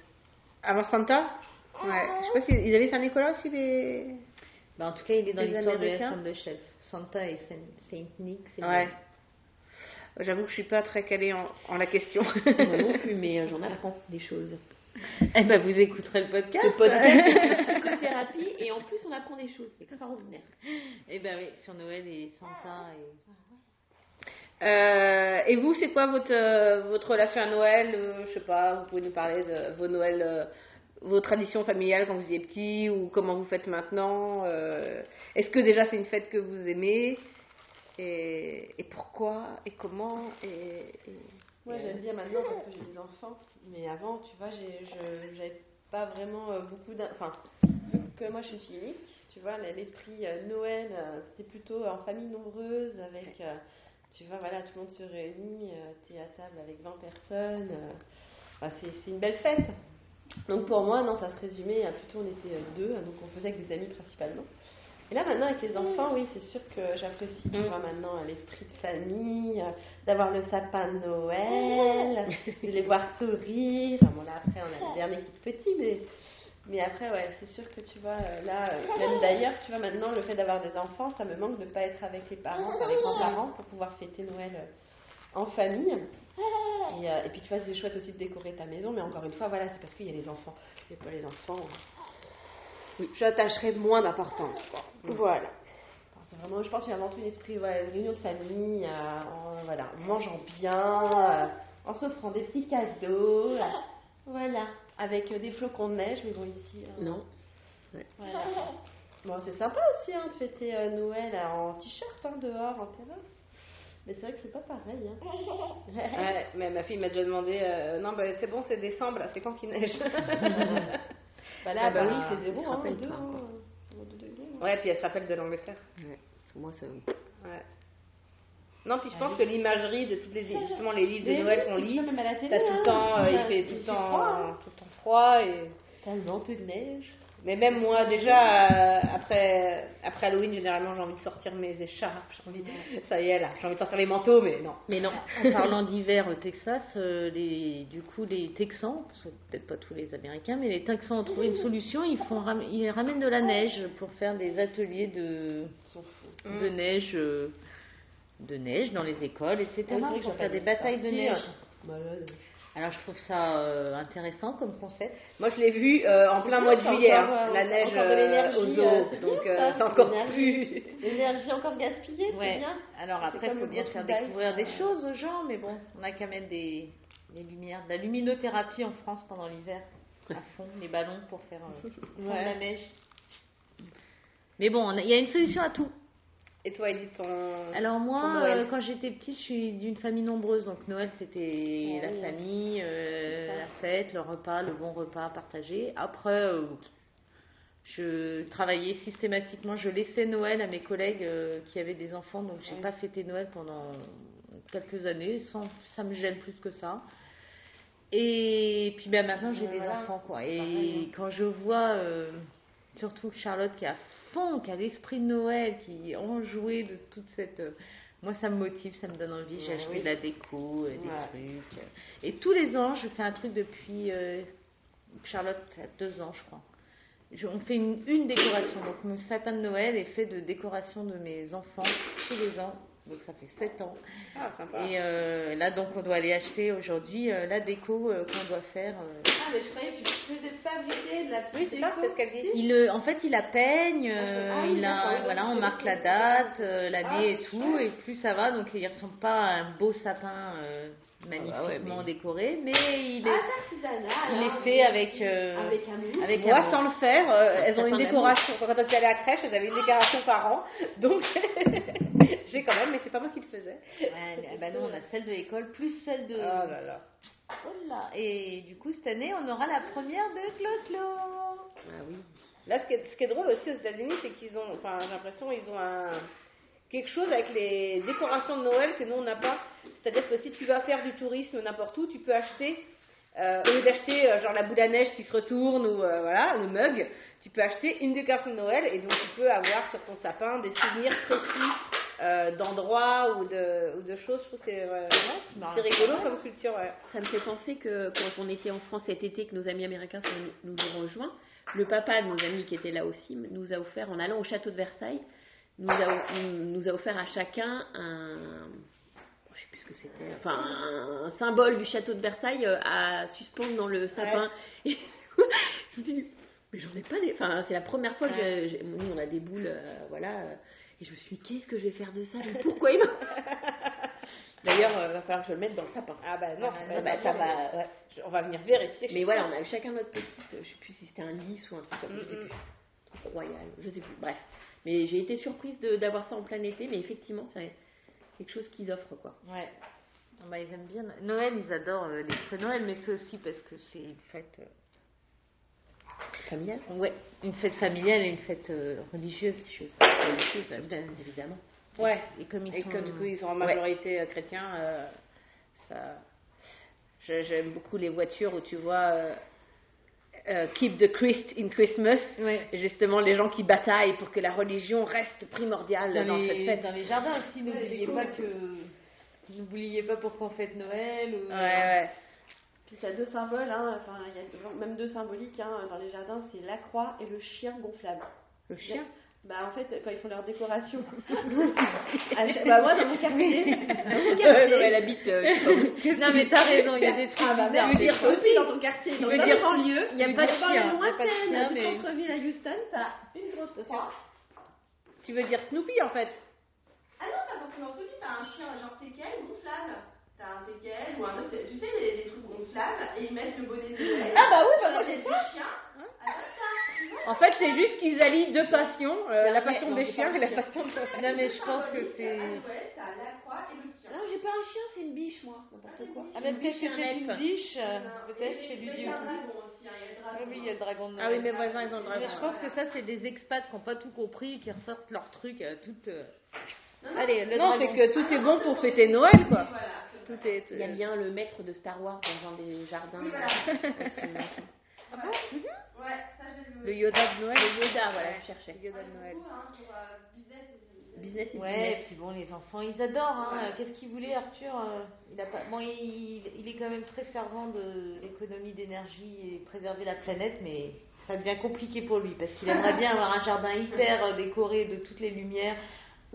Avant Santa? Ouais. Je sais pas s'ils avaient Saint-Nicolas aussi des. Bah, en tout cas, il est dans l'histoire de Elf de Chef. Santa et Saint Nick, c'est Ouais. J'avoue que je suis pas très calée en, en la question. Moi non plus, mais euh, j'en apprends des choses. Eh ben, vous écouterez le podcast. Le podcast, psychothérapie, et en plus, on apprend des choses. C'est extraordinaire. Eh ben oui, sur Noël et Santa et. Euh, et vous, c'est quoi votre, euh, votre relation à Noël? Je sais pas, vous pouvez nous parler de vos Noëls vos traditions familiales quand vous étiez petit ou comment vous faites maintenant euh, Est-ce que déjà c'est une fête que vous aimez et, et, pourquoi et comment et, Moi j'aime bien maintenant parce que j'ai des enfants, mais avant tu vois j'avais pas vraiment euh, beaucoup enfin vu que moi je suis fille unique, tu vois l'esprit euh, Noël c'était plutôt en famille nombreuse avec tu vois voilà tout le monde se réunit, tu es à table avec 20 personnes, c'est une belle fête. Donc pour moi, non, ça se résumait à plutôt on était euh, deux, donc on faisait avec des amis principalement. Et là maintenant avec les enfants, oui, c'est sûr que j'apprécie tu mm. vois, maintenant l'esprit de famille, euh, d'avoir le sapin de Noël, de les voir sourire. bon là après on a le dernier qui est petit, mais, mais après ouais, c'est sûr que tu vois euh, là, même d'ailleurs, tu vois maintenant le fait d'avoir des enfants, ça me manque de ne pas être avec les parents, enfin les grands-parents pour pouvoir fêter Noël en famille. Euh, et, puis tu vois, c'est chouette aussi de décorer ta maison, mais encore une fois, voilà, c'est parce qu'il y a les enfants. Il pas les enfants. Hein. Oui, j'attacherai moins d'importance. Voilà. C'est vraiment, je pense qu'il y a avant tout une esprit, une réunion de famille, euh, en, voilà, en mangeant bien, euh, en s'offrant des petits cadeaux, voilà, avec des flocons de neige, mais bon ici. non. Voilà. Bon, c'est sympa aussi hein, de fêter Noël en t-shirt hein, dehors, en terrasse. Mais c'est vrai que c'est pas pareil. Hein. ouais, mais ma fille m'a déjà demandé euh, Non, bah, c'est bon, c'est décembre, là, c'est quand qu'il neige Bah là, ah bah, oui, c'est zéro, hein, deux, hein. Ouais, puis elle se rappelle de l'Angleterre. Ouais, moi. Ouais. Non, puis je pense que l'imagerie de toutes les justement les livres de Noël qu'on lit, t'as tout le hein. temps, euh, il fait tout le temps, tout le temps froid et. T'as le vent de neige. Mais même moi, déjà, euh, après, après Halloween, généralement, j'ai envie de sortir mes écharpes. J'ai envie, ça y est, là, j'ai envie de sortir les manteaux, mais non. Mais non. En parlant d'hiver au Texas, euh, les, du coup, les Texans, peut-être pas tous les Américains, mais les Texans ont trouvé une solution. Ils, font, ils ramènent de la neige pour faire des ateliers de, de neige. Euh, de neige dans les écoles, etc. pour faire des batailles de neige. Alors je trouve ça euh, intéressant comme concept. Moi je l'ai vu euh, en plein mois de juillet, hein. la neige euh, aux eaux, donc c'est encore plus. L'énergie encore gaspillée, c'est bien. Alors après il faut bien faire découvrir des choses aux gens, mais bon, on a qu'à mettre des, lumières, de la luminothérapie en France pendant l'hiver, à fond, les ballons pour faire la neige. Mais bon, il y a une solution à tout. Et toi, Edith, ton. Alors, moi, euh, quand j'étais petite, je suis d'une famille nombreuse. Donc, Noël, c'était la famille, euh, la fête, le repas, le bon repas partagé. Après, euh, je travaillais systématiquement. Je laissais Noël à mes collègues qui avaient des enfants. Donc, j'ai pas fêté Noël pendant quelques années. Sans, ça me gêne plus que ça. Et puis, ben, maintenant, j'ai des enfants, quoi. Et quand je vois, surtout Charlotte qui a fond, qui a l'esprit de Noël, qui est enjoué de toute cette. euh, moi, ça me motive, ça me donne envie. J'ai acheté oui. de la déco, euh, des Ouais. trucs. euh. Et tous les ans, je fais un truc depuis. euh, Charlotte a deux ans, je crois. Je- on fait une, une décoration. Donc, mon sapin de Noël est fait de décoration de mes enfants tous les ans. Donc, ça fait sept ans. Ah, sympa. Et euh, là, donc, on doit aller acheter aujourd'hui euh, la déco euh, qu'on doit faire. euh. Ah, mais je croyais que tu faisais fabriquer de la petite Oui, déco. c'est ce qu'elle dit. Il, euh, en fait, il la peigne, euh, Ah oui, il a, voilà, on marque la date, euh, l'année Ah, et tout, et plus ça va, donc il ressemble pas à un beau sapin euh, magnifiquement Ah bah ouais, mais- décoré, mais il est, Ah, artisanal. il est fait avec, euh, Avec un avec Moi, un sans le faire, euh, elles ont une décoration. Quand elles étaient allées à la crèche, elles avaient une décoration par an. Donc, j'ai quand même, mais c'est pas moi qui le faisais. Ouais, ah bah non, on a celle de l'école plus celle de. Oh là là. Oh là. Et du coup, cette année, on aura la première de Closlo. Ah oui. Là, ce qui est, ce qui est drôle aussi aux États-Unis, c'est qu'ils ont, enfin, j'ai l'impression, ils ont un, quelque chose avec les décorations de Noël que nous, on n'a pas. C'est-à-dire que si tu vas faire du tourisme n'importe où, tu peux acheter, euh, au lieu d'acheter euh, genre la boule à neige qui se retourne ou euh, voilà, le mug, tu peux acheter une décoration de Noël et donc tu peux avoir sur ton sapin des souvenirs précis euh, d'endroits ou de, ou de choses. Je trouve que c'est euh, c'est rigolo comme culture. Ouais. Ça me fait penser que quand on était en France cet été, que nos amis américains nous ont rejoints, le papa de nos amis qui était là aussi nous a offert, en allant au château de Versailles, nous a, nous a offert à chacun un, je sais plus ce que c'était, enfin un, un symbole du château de Versailles euh, à suspendre dans le sapin. Et je me dis, mais j'en ai pas des, enfin c'est la première fois que j'ai- j'ai- nous on a des boules, euh, voilà. Euh, et je me suis dit, qu'est-ce que je vais faire de ça? Mais Pourquoi il m'a- D'ailleurs, il va falloir que je le mette dans le sapin. Ah bah non, Ah, bah, bah, ça va. ouais. On va venir vérifier. Mais voilà, on a eu chacun notre petite, euh, je sais plus si c'était un lys ou un truc comme Mm, je sais plus, royal, je sais plus, bref. Mais j'ai été surprise d'avoir ça en plein été, mais effectivement, c'est quelque chose qu'ils offrent, quoi. Ouais. Ah bah, ils aiment bien. Noël, ils adorent euh, les de Noël, mais c'est aussi parce que c'est une fête. euh, Ouais, une fête familiale et une fête euh, religieuse, chose religieuse, bien évidemment. Ouais. Et comme ils Et sont... que du coup ils sont en majorité euh, chrétiens, euh, ça. J'aime beaucoup les voitures où tu vois euh, euh, Keep the Christ in Christmas. Ouais. Justement, les gens qui bataillent pour que la religion reste primordiale dans, Dans, cette les, fête. dans les jardins aussi, n'oubliez pas que. N'oubliez pas pourquoi on fête Noël. Ou... Ouais, ouais. Puis ça a deux symboles, hein, enfin il y a même deux symboliques hein, dans les jardins, c'est la croix et le chien gonflable. Le chien? Bah en fait quand ils font leur décoration. chaque- bah moi dans mon quartier, dans mon quartier. Ouais, non, elle habite. euh. Non, mais t'as raison, il y a des trucs Ah bah bizarres. dire aussi dans ton quartier, dans dire- les banlieues, il y a pas de chien, il a pas de chien, du mais- centre-ville à Houston, t'as une grosse croix. Tu veux dire Snoopy en fait? Ah non, pas forcément celui, t'as un chien genre teckel gonflable. T'as un teckel ou un autre, tu sais, les, les trucs gonflables, et ils mettent le bonnet de Noël. Ah bah oui, bah Moi j'ai ça. chien. Ah, ça, tu vois. En fait, c'est juste qu'ils allient deux passions, euh, la passion non, des chiens et la passion de Non, mais je pense que Symbolique, c'est. à Noël. Non, j'ai pas un chien, c'est une biche, moi, n'importe quoi. Ah, mais peut-être que c'est une biche, euh, peut-être chez et lui il y a un aussi. dragon aussi, hein, il y a le dragon. Ah oui, il y a le dragon de Ah oui, Noël. mes voisins, ils ont le dragon. Mais je pense que ça, c'est des expats qui n'ont pas tout compris et qui ressortent leur truc tout. euh, Non, non, Allez, le Non, c'est que tout est bon pour fêter Noël, quoi. Voilà. Tout est. Il y a bien le maître de Star Wars dans un des jardins. Oui, voilà. avec son machin. Ouais, ça j'ai vu. Le Yoda de Noël. Le Yoda, voilà, je cherchais. Le Yoda de Noël. Beaucoup, hein, pour, euh, business et- Business is Ouais, business. et puis bon, les enfants, ils adorent. Hein. Qu'est-ce qu'il voulait, Arthur euh, il, a pas... bon, il, il est quand même très fervent de l'économie d'énergie et préserver la planète, mais ça devient compliqué pour lui parce qu'il aimerait bien avoir un jardin hyper euh, décoré de toutes les lumières.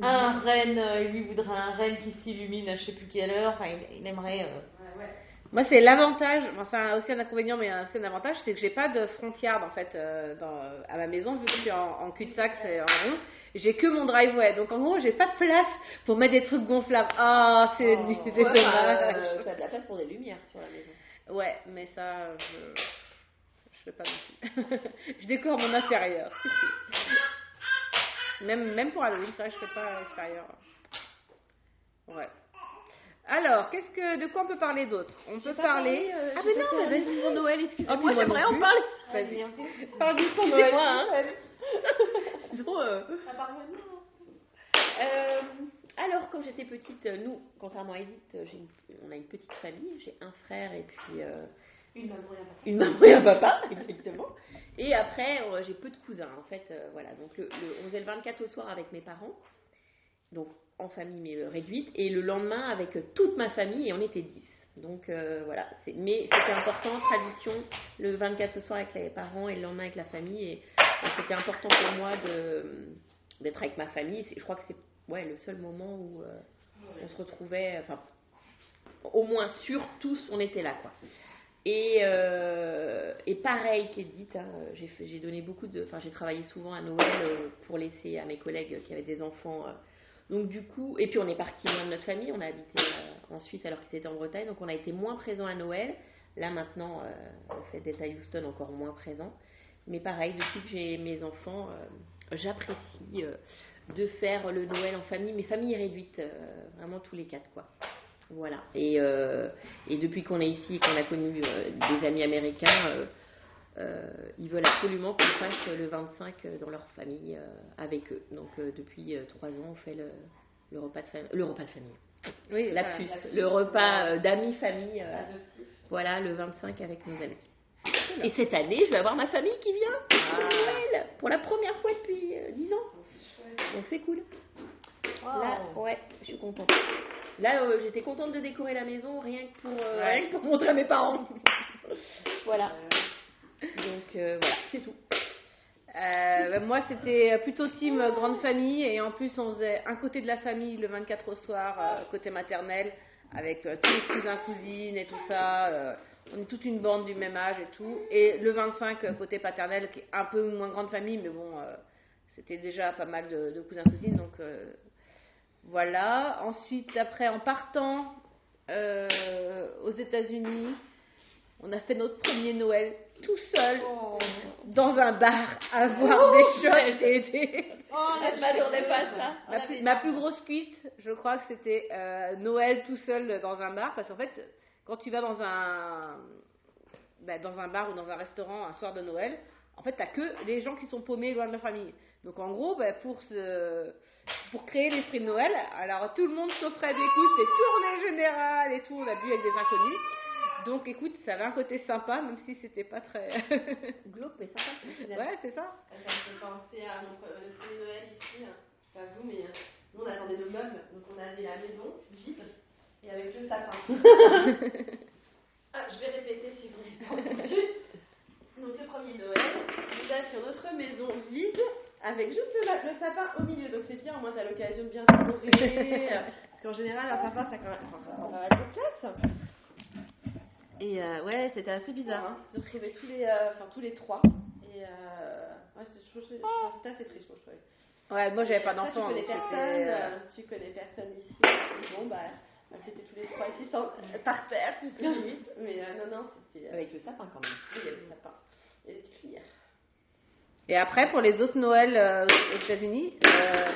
Un renne, euh, lui voudrait un renne qui s'illumine à je sais plus quelle heure. Enfin, il, il aimerait. euh, Ouais, ouais. Moi, c'est l'avantage, enfin, aussi un inconvénient, mais c'est un avantage, c'est que j'ai pas de frontière en fait euh, dans, à ma maison, vu que je suis en, en cul-de-sac, c'est en rond. J'ai que mon driveway, donc en gros, j'ai pas de place pour mettre des trucs gonflables. Ah, c'est Oh. c'est Ouais, bah, dommage. euh, t'as de la place pour des lumières sur la maison. Ouais, mais ça, je, je fais pas non plus. je décore mon intérieur. Même, même pour Halloween, c'est vrai, je fais pas à l'extérieur. Ouais. Alors, qu'est-ce que, de quoi on peut parler d'autre? On peut parler. euh, ah mais non, mais vas-y pour Noël, excuse-moi. Ah, moi, j'aimerais en parler. Vas-y. Parle du pour Noël. moi, hein. Euh, Ça part maintenant. Euh, alors, quand j'étais petite, nous, contrairement à Edith, j'ai une- on a une petite famille. J'ai un frère et puis euh, Une maman et un papa. Une maman et un papa, exactement. Et après, euh, j'ai peu de cousins, en fait. euh, voilà, donc le, le- on faisait le 24 au soir avec mes parents, donc en famille mais euh, réduite, et le lendemain avec toute ma famille, et on était 10. Donc euh, voilà, mais c'était important, tradition, le 24 au soir avec les parents et le lendemain avec la famille, et, et c'était important pour moi d'être avec ma famille. Je crois que c'est ouais, le seul moment où euh, on se retrouvait, enfin, au moins sur tous, on était là, quoi. Et, euh, et pareil qu'Edith, hein, j'ai donné beaucoup de, enfin j'ai travaillé souvent à Noël euh, pour laisser à mes collègues qui avaient des enfants. euh, donc du coup, et puis on est parti loin de notre famille, on a habité euh, ensuite alors qu'ils étaient en Bretagne, donc on a été moins présent à Noël. Là maintenant, le fait à Houston encore moins présent. Mais pareil, depuis que j'ai mes enfants, j'apprécie de faire le Noël en famille, mais famille réduite, vraiment tous les quatre quoi. Voilà. Et, euh, et depuis qu'on est ici et qu'on a connu euh, des amis américains, euh, ils veulent absolument qu'on fasse le 25 dans leur famille avec eux. Donc depuis trois ans, on fait le, le repas de famille. Le repas de famille. Oui, La voilà. puce. Le repas d'amis famille. voilà, le 25 avec nos amis. Et cette année, je vais avoir ma famille qui vient pour Noël pour la première fois depuis euh, 10 ans. Donc c'est cool. Là, ouais, je suis contente. Là, euh, j'étais contente de décorer la maison rien que pour, euh, rien que pour montrer à mes parents. voilà. Donc euh, voilà, c'est tout. Bah, moi, c'était plutôt team grande famille et en plus, on faisait un côté de la famille le 24 au soir, côté maternel, avec tous les cousins, cousines et tout ça. on est toute une bande du même âge et tout. Et le 25 euh, côté paternel, qui est un peu moins grande famille, mais bon, euh, c'était déjà pas mal de, de cousins, cousines. Donc euh, voilà. Ensuite, après, en partant euh, aux États-Unis, on a fait notre premier Noël tout seul dans un bar à boire des shots et des... je m'attendais pas à ça. Ma plus, ma plus grosse cuite, je crois que c'était euh, Noël tout seul dans un bar, parce qu'en fait, quand tu vas dans un, bah, dans un bar ou dans un restaurant un soir de Noël, en fait, t'as que les gens qui sont paumés loin de la famille. Donc en gros, bah, pour se, pour créer l'esprit de Noël, alors tout le monde s'offrait des coups, c'était tournée générale et tout, on a bu avec des inconnus. Donc écoute, ça avait un côté sympa, même si c'était pas très. Glauque, mais sympa. ouais, c'est ça. Ça me fait penser à donc, euh, le premier Noël ici, hein. je sais pas vous, mais euh, nous on attendait nos meubles, donc on avait la maison vide et avec le sapin. ah, je vais répéter si vous n'avez pas entendu. Donc le premier Noël, nous avions notre maison vide avec juste le, le sapin au milieu. Donc c'est bien, au moins t'as l'occasion de bien décorer. parce qu'en général, un sapin ça a quand même, enfin, ça prend pas mal de place. Et euh, ouais, c'était assez bizarre. Hein. Ils se retrouvaient tous les, euh, enfin, tous les trois. Et euh, ouais, c'était assez triste, je trouvais. Ouais, moi j'avais pas d'enfant. Tu connais donc personne, tu connais personne ici. Bon, bah, c'était tous les trois ici, sans, par terre, la nuit. Mais non, non, c'était. Avec le sapin quand même. il y avait le sapin et les petites cuillères. Et après, pour les autres Noëls euh, aux États-Unis, euh,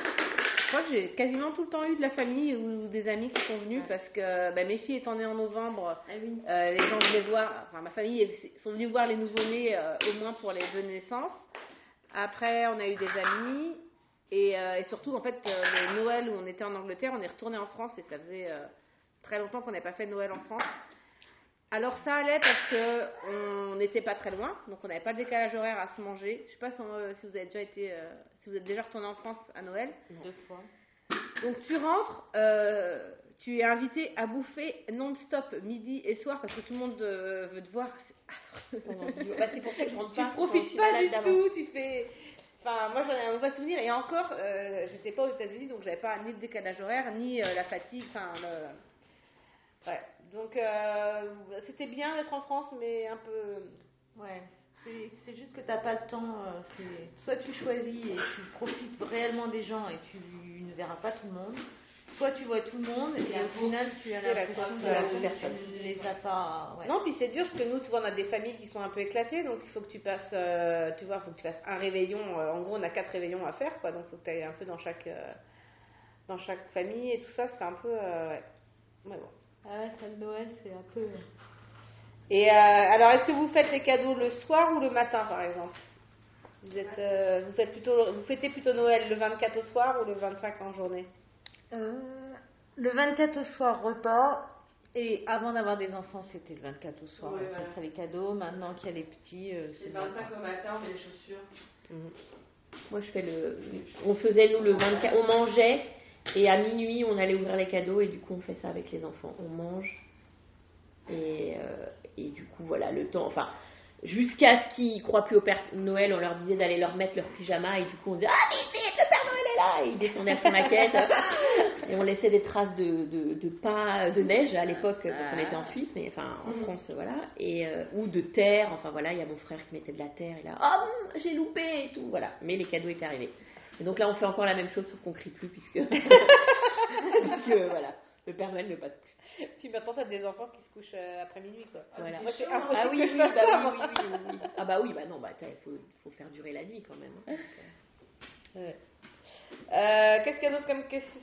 je crois que j'ai quasiment tout le temps eu de la famille ou des amis qui sont venus parce que bah, mes filles étant nées en novembre, Ah oui. euh, les gens venaient voir, enfin ma famille est- sont venus voir les nouveau-nés euh, au moins pour les deux naissances. Après, on a eu des amis et, et surtout, en fait, le Noël où on était en Angleterre, on est retourné en France et ça faisait très longtemps qu'on n'avait pas fait Noël en France. Alors ça allait parce que on n'était pas très loin, donc on n'avait pas de décalage horaire à se manger. Je sais pas si, euh, si vous avez déjà été, euh, si vous êtes déjà retourné en France à Noël. Deux fois. Donc tu rentres, euh, tu es invité à bouffer non-stop midi et soir parce que tout le monde euh, veut te voir. C'est affreux. Jours. Bah, c'est pour ça que je rentre tu pas. je profites pas du tout, tu fais. Enfin, moi j'en ai un mauvais souvenir et encore, euh, j'étais pas aux États-Unis donc j'avais pas ni de décalage horaire ni euh, la fatigue. Enfin, le- ouais. Donc euh, c'était bien d'être en France, mais un peu. Ouais. C'est juste que t'as pas le temps. euh, soit tu choisis et tu profites réellement des gens et tu ne verras pas tout le monde, soit tu vois tout le monde et au final tu as l'impression que tu les as pas. ouais. Non, puis c'est dur parce que nous, tu vois, on a des familles qui sont un peu éclatées, donc il faut que tu passes, euh, tu vois, faut que tu fasses un réveillon. en gros, on a quatre réveillons à faire, quoi, donc il faut que tu ailles un peu dans chaque, euh, dans chaque famille et tout ça, c'est un peu, ouais. Ouais, bon. Ah ouais, de Noël c'est un peu. Et euh, alors, est-ce que vous faites les cadeaux le soir ou le matin, par exemple? Vous êtes, euh, vous faites plutôt, vous fêtez plutôt Noël le 24 au soir ou le 25 en journée? Euh, le 24 au soir, repas. Et avant d'avoir des enfants, c'était le 24 au soir, on les cadeaux. Maintenant qu'il y a les petits, euh, c'est le 25 au matin, on met les chaussures. Mhm. Moi, je fais le. On faisait, nous, le 24. On mangeait, et à minuit, on allait ouvrir les cadeaux, et du coup, on fait ça avec les enfants. On mange, et, euh, et du coup, voilà, le temps. Enfin, jusqu'à ce qu'ils croient plus au Père Noël, on leur disait d'aller leur mettre leur pyjama et du coup on disait Ah, vite, vite, le Père Noël est là Et ils descendaient à son maquette et on laissait des traces de, de, de pas de neige à l'époque quand on était en Suisse, mais enfin en mm. France, voilà, et, euh, ou de terre, enfin voilà, il y a mon frère qui mettait de la terre et là, ah, oh, j'ai loupé et tout, voilà, mais les cadeaux étaient arrivés. Et donc là on fait encore la même chose sauf qu'on crie plus puisque, puisque voilà, le Père Noël ne passe plus. Puis maintenant, t'as des enfants qui se couchent euh, après minuit, quoi. Voilà. Moi, c'est ah oui, oui, bah oui, oui, oui, oui, Ah bah oui, bah non, bah il faut, faut, faire durer la nuit quand même. Hein. Ouais. Euh, Qu'est-ce qu'il y a d'autre comme question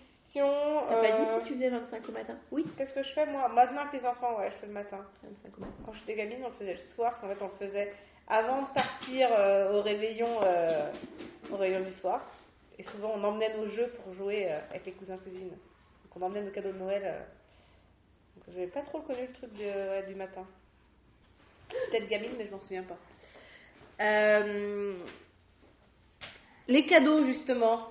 T'as pas dit si tu faisais 25 au matin? Oui. Qu'est-ce que je fais moi? Maintenant avec les enfants, ouais, je fais le matin. 25 au matin. Quand j'étais gamine, on le faisait le soir, parce qu'en fait, on le faisait avant de partir euh, au réveillon, euh, au réveillon du soir. Et souvent, on emmenait nos jeux pour jouer euh, avec les cousins cousines. Donc, on emmenait nos cadeaux de Noël j'avais pas trop connu le truc du matin. Peut-être gamine, mais je m'en souviens pas. Euh, les cadeaux, justement.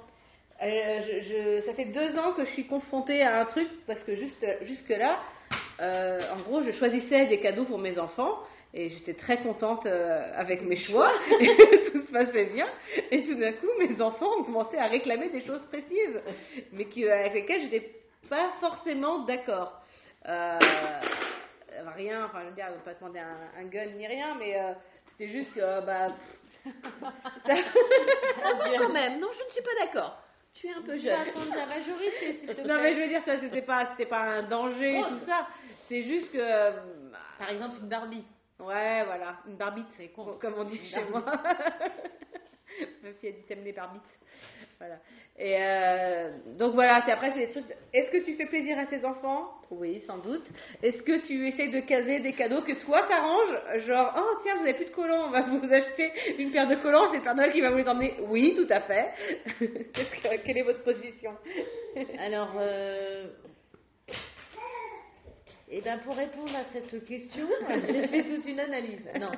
Euh, je, ça fait deux ans que je suis confrontée à un truc parce que jusque-là, euh, en gros, je choisissais des cadeaux pour mes enfants et j'étais très contente avec mes choix, tout se passait bien. Et tout d'un coup, mes enfants ont commencé à réclamer des choses précises, mais qui, avec lesquelles j'étais pas forcément d'accord. Euh, rien, enfin, je veux dire, elle ne pas demander un, gun ni rien, mais euh, c'était juste que, bah. quand même, non, je ne suis pas d'accord. Tu es un peu jeune. attendre la majorité, s'il te plaît. Non, mais je veux dire, ça, c'était pas, c'était pas un danger, tout ça. C'est juste que. Par exemple, une Barbie. Ouais, voilà, une barbite, c'est comme on dit chez moi. Même si elle dit t'aimes les barbites. Voilà. Et euh, donc voilà, c'est après c'est des trucs. Est-ce que tu fais plaisir à tes enfants? Oui, sans doute. Est-ce que tu essaies de caser des cadeaux que toi t'arranges? Genre, oh tiens, vous n'avez plus de collants, on va vous acheter une paire de collants, c'est le Père Noël qui va vous les emmener. Oui, tout à fait. quelle est votre position? Alors, euh... eh ben pour répondre à cette question, j'ai fait toute une analyse. Non.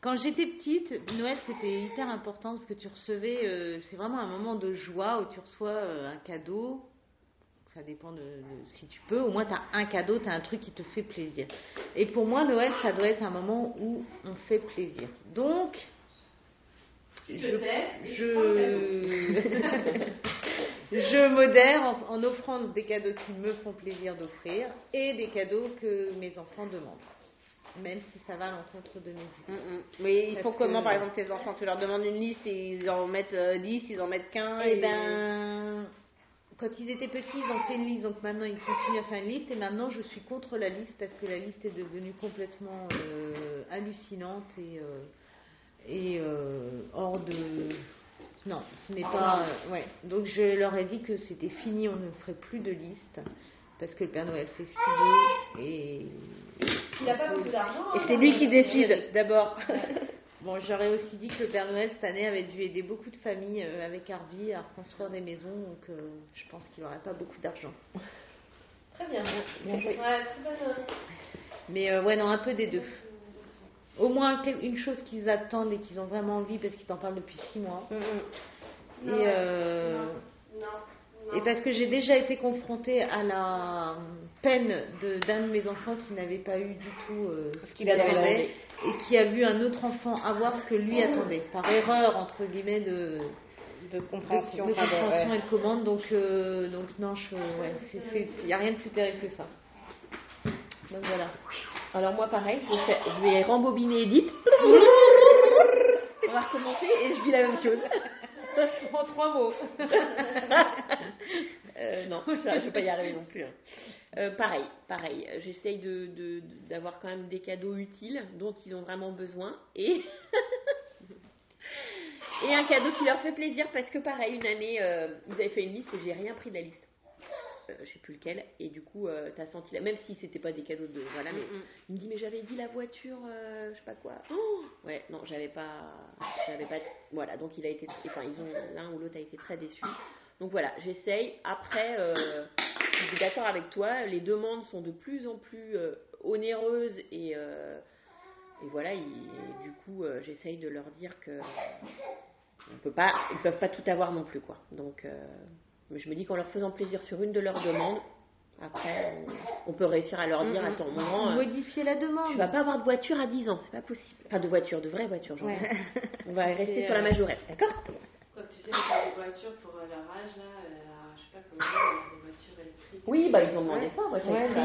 Quand j'étais petite, Noël c'était hyper important parce que tu recevais, euh, c'est vraiment un moment de joie où tu reçois euh, un cadeau. Ça dépend de, si tu peux. Au moins tu as un cadeau, tu as un truc qui te fait plaisir. Et pour moi, Noël, ça doit être un moment où on fait plaisir. Donc, je, je, je modère en, en offrant des cadeaux qui me font plaisir d'offrir et des cadeaux que mes enfants demandent même si ça va à l'encontre de mes idées. Mm, mm. Mais ils font comment, par exemple, tes enfants Tu leur demandes une liste et ils en mettent 10, euh, ils en mettent 15 Eh et... ben, quand ils étaient petits, ils ont fait une liste, donc maintenant ils continuent à faire une liste, et maintenant je suis contre la liste parce que la liste est devenue complètement euh, hallucinante et, euh, et hors de. Non, ce n'est pas. ouais. Donc je leur ai dit que c'était fini, on ne ferait plus de liste parce que le Père Noël fait ce qu'il veut et. Il n'a pas beaucoup d'argent. Et c'est lui qui décide d'abord. Bon, j'aurais aussi dit que le Père Noël cette année avait dû aider beaucoup de familles euh, avec Harvey à reconstruire des maisons, donc euh, je pense qu'il n'aurait pas beaucoup d'argent. Très bien. bien joué. Ouais, très Mais euh, ouais, non, un peu des deux. Au moins une chose qu'ils attendent et qu'ils ont vraiment envie parce qu'ils t'en parlent depuis six mois. Mm, mm. Et non. Et parce que j'ai déjà été confrontée à la peine d'un de, mes enfants qui n'avait pas eu du tout euh, ce qu'il attendait et qui a vu un autre enfant avoir ce que lui attendait, par erreur, entre guillemets, de, de compréhension, de, compréhension et de commande. Donc, euh, donc non, il n'y a rien de plus terrible que ça. Donc voilà. Alors moi pareil, je vais, rembobiner Edith. On va recommencer et je dis la même chose. en trois mots. Euh, non, je ne vais pas y arriver non plus. Hein. Euh, pareil, pareil. J'essaye de, d'avoir quand même des cadeaux utiles dont ils ont vraiment besoin et et un cadeau qui leur fait plaisir parce que pareil, une année, euh, vous avez fait une liste et j'ai rien pris de la liste. Euh, je sais plus lequel, et du coup, euh, tu as senti, la... même si c'était pas des cadeaux de. Voilà, mais il me dit, mais j'avais dit la voiture, euh, je sais pas quoi. Oh ouais, non, j'avais pas. J'avais pas. Voilà, donc il a été. Enfin, ils ont. L'un ou l'autre a été très déçu. Donc voilà, j'essaye. Après, je suis d'accord avec toi, les demandes sont de plus en plus onéreuses et, et voilà, du coup, j'essaye de leur dire que on peut pas, ils peuvent pas tout avoir non plus, quoi. Donc, je me dis qu'en leur faisant plaisir sur une de leurs demandes, après, on, peut réussir à leur dire, mm-hmm. attends, moment, modifier la demande. Tu vas pas avoir de voiture à 10 ans, c'est pas possible. Enfin, de voiture, de vraie voiture, genre. On va rester sur la majorette, d'accord? Quand tu sais, les voitures pour leur âge, là, euh. Oui, bah ils ont demandé ça, voiture électrique,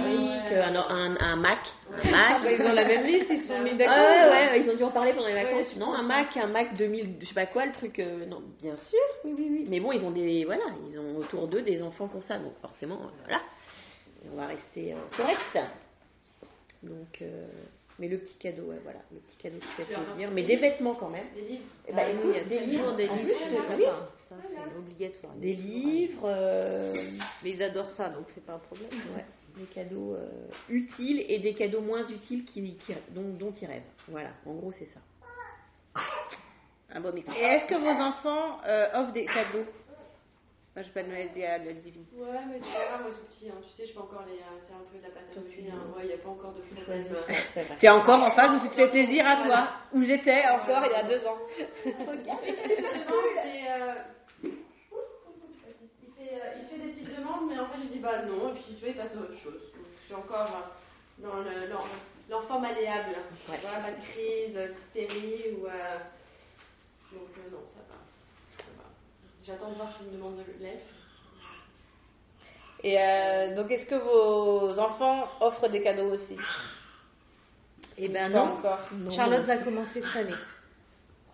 un, un, un, Mac. Un Mac. Ah, bah, ils ont la même liste, ils sont mis d'accord. Ah, ouais, ouais, ils ont dû en parler pendant les vacances. non, un Mac, un Mac 2000, je sais pas quoi, le truc. Euh, non, bien sûr, oui, oui, oui. Mais bon, ils ont des, voilà, ils ont autour d'eux des enfants comme ça, donc forcément, voilà on va rester euh, correct. Donc, euh, mais le petit cadeau, voilà, le petit cadeau qui fait plaisir. Mais des vêtements quand même. Des livres. Eh ben, il y a des livres, des livres, c'est obligatoire. Des livres. Euh, mais ils adorent ça, donc c'est pas un problème. Ouais. Des cadeaux utiles et des cadeaux moins utiles qui, dont, dont ils rêvent. Voilà, en gros c'est ça. Un bon Et est-ce que vos enfants offrent des cadeaux? Moi, je pas de Noël idéal, le divine. Ouais, mais tu verras, moi, ce petit, hein. tu sais, je peux encore les, euh, faire un peu de la pâte à modeler. Hein. Ouais, il n'y a pas encore de fleurs. Tu es encore en phase où tu te fais plaisir à toi, où j'étais encore il y a deux ans euh, il fait des petites demandes, mais en fait, je dis bah non, et puis tu vois, il passe à autre chose. je suis encore euh, dans l'enfant malléable. Ouais. Voilà, pas de crise, hystérie, ou. Donc, non, ça va. J'attends de voir si me demande de l'aide. Et euh, donc, est-ce que vos enfants offrent des cadeaux aussi? Eh ben non. Charlotte va commencer cette année.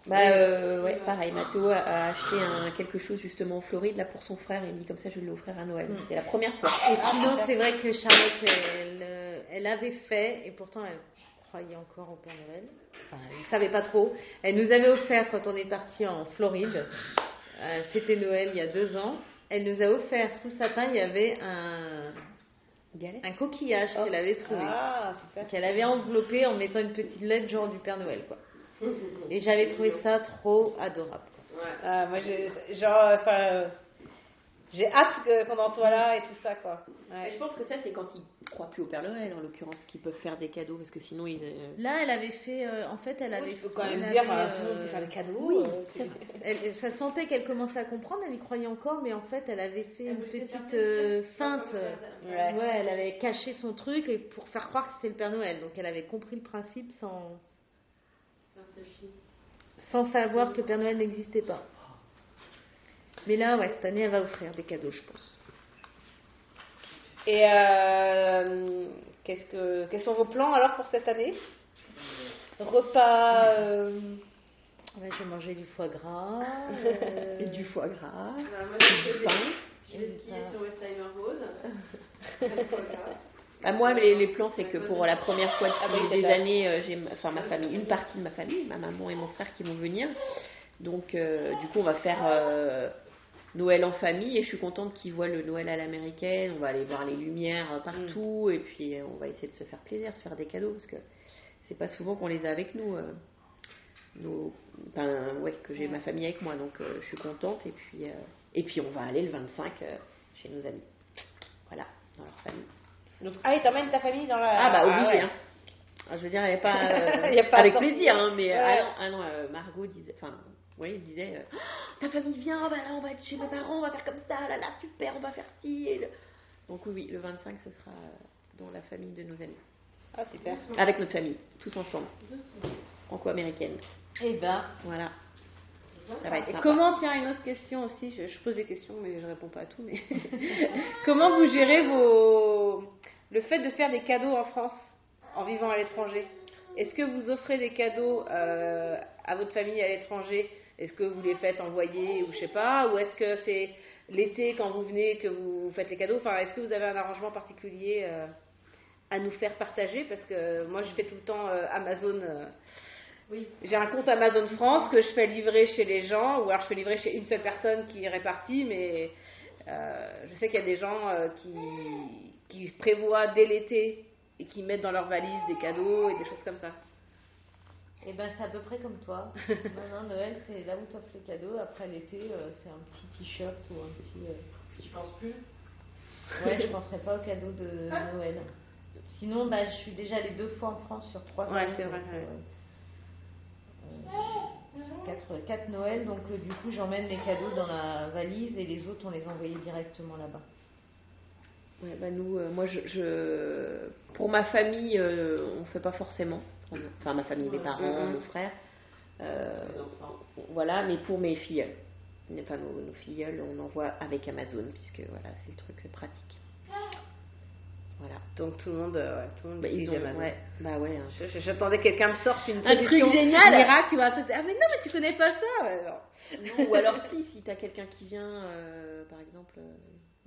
Bah euh, ouais, pareil. Mathéo a, acheté un, quelque chose justement en Floride là pour son frère. Il me dit comme ça, je vais l'offrir à Noël. Mm. C'est la première fois. Et sinon, c'est vrai que Charlotte, elle, elle, avait fait et pourtant elle croyait encore au Père Noël. Enfin, elle ne savait pas trop. Elle nous avait offert quand on est parti en Floride euh, c'était Noël il y a deux ans. Elle nous a offert sous le sapin, il y avait un, un coquillage qu'elle avait trouvé. Ah, qu'elle avait enveloppé en mettant une petite lettre genre du Père Noël. quoi. Et j'avais trouvé ça trop adorable. Ah, moi, genre, enfin, j'ai hâte qu'on en soit là et tout ça, quoi. je pense que ça, c'est quand ils croient plus au Père Noël, en l'occurrence, qu'ils peuvent faire des cadeaux, parce que sinon, ils. Euh, là, elle avait fait. Euh, en fait, elle avait. faut quand même dire, euh, tout le monde peut faire des cadeaux. elle, ça sentait qu'elle commençait à comprendre, elle y croyait encore, mais en fait, elle avait fait une petite feinte. Ouais. elle avait caché son truc et pour faire croire que c'était le Père Noël. Donc, elle avait compris le principe sans. Sans savoir que Père Noël n'existait pas. Mais là, ouais, cette année, elle va offrir des cadeaux, je pense. Et euh, qu'est-ce que, quels sont vos plans alors pour cette année? Repas. Euh... Ouais, je vais manger du foie gras. Et du foie gras. Bah, moi, je vais, je vais skier sur Westheimer Road. Bah, moi, les, les plans, c'est que pour la première fois depuis des années, euh, j'ai enfin, ma famille, une partie de ma famille, ma maman et mon frère qui vont venir. Donc, euh, du coup, on va faire euh, Noël en famille et je suis contente qu'ils voient le Noël à l'américaine. On va aller voir les lumières partout mm. et puis on va essayer de se faire plaisir, se faire des cadeaux parce que c'est pas souvent qu'on les a avec nous. Euh, nos, ouais, que j'ai ma famille avec moi donc je suis contente et puis et puis on va aller le 25 chez nos amis. Voilà, dans leur famille. Donc, ah, et t'emmènes ta famille dans la. Ah, bah, obligé, ah, hein. ah, je veux dire, il n'y a pas. y a pas avec plaisir, hein, mais. Ah non, Margot disait. Enfin, oui, il disait euh, oh, Ta famille vient, bah là, on va être chez mes parents, on va faire comme ça, là, là, super, on va faire ci. Donc, oui, le 25, ce sera dans la famille de nos amis. Ah, super. Avec notre famille, tous ensemble. Franco-américaine. Et eh ben, voilà. Ça va être Et comment, tiens, une autre question aussi, je, pose des questions, mais je réponds pas à tout, mais comment vous gérez vos... le fait de faire des cadeaux en France en vivant à l'étranger Est-ce que vous offrez des cadeaux euh, à votre famille à l'étranger? Est-ce que vous les faites envoyer ou je sais pas? Ou est-ce que c'est l'été quand vous venez que vous faites les cadeaux? Enfin, est-ce que vous avez un arrangement particulier euh, à nous faire partager? Parce que moi, je fais tout le temps euh, Amazon. Oui. J'ai un compte Amazon France que je fais livrer chez les gens, ou alors je fais livrer chez une seule personne qui est répartie, mais je sais qu'il y a des gens qui, qui prévoient dès l'été et qui mettent dans leur valise des cadeaux et des choses comme ça. Et eh ben c'est à peu près comme toi. Maintenant Noël c'est là où tu offres les cadeaux. Après l'été euh, c'est un petit t-shirt ou un petit. Euh... Je pense plus? Ouais, je pense penserais pas au cadeau de Noël. Sinon, bah, je suis déjà allée deux fois en France sur trois Ouais, c'est donc, vrai, ouais. euh, euh, quatre, donc euh, du coup j'emmène mes cadeaux dans la valise et les autres on les envoyait directement là-bas. Ouais, bah nous, euh, moi, je, je- pour ma famille, euh, on fait pas forcément. Enfin, ma famille, mes parents, Mhm. mon frère. Euh, voilà, mais pour mes filles, n'est pas nos, nos filleuls, on envoie avec Amazon, puisque voilà, c'est le truc pratique. Voilà. Donc tout le monde, euh, ouais, tout le monde Bah, ils ont, Amazon. ouais, bah ouais. hein. J'attendais que quelqu'un me sorte une Un truc solution génial. miracle te dire, ah mais non mais tu connais pas ça non. Non, ou alors si, si t'as quelqu'un qui vient, euh, par exemple, euh,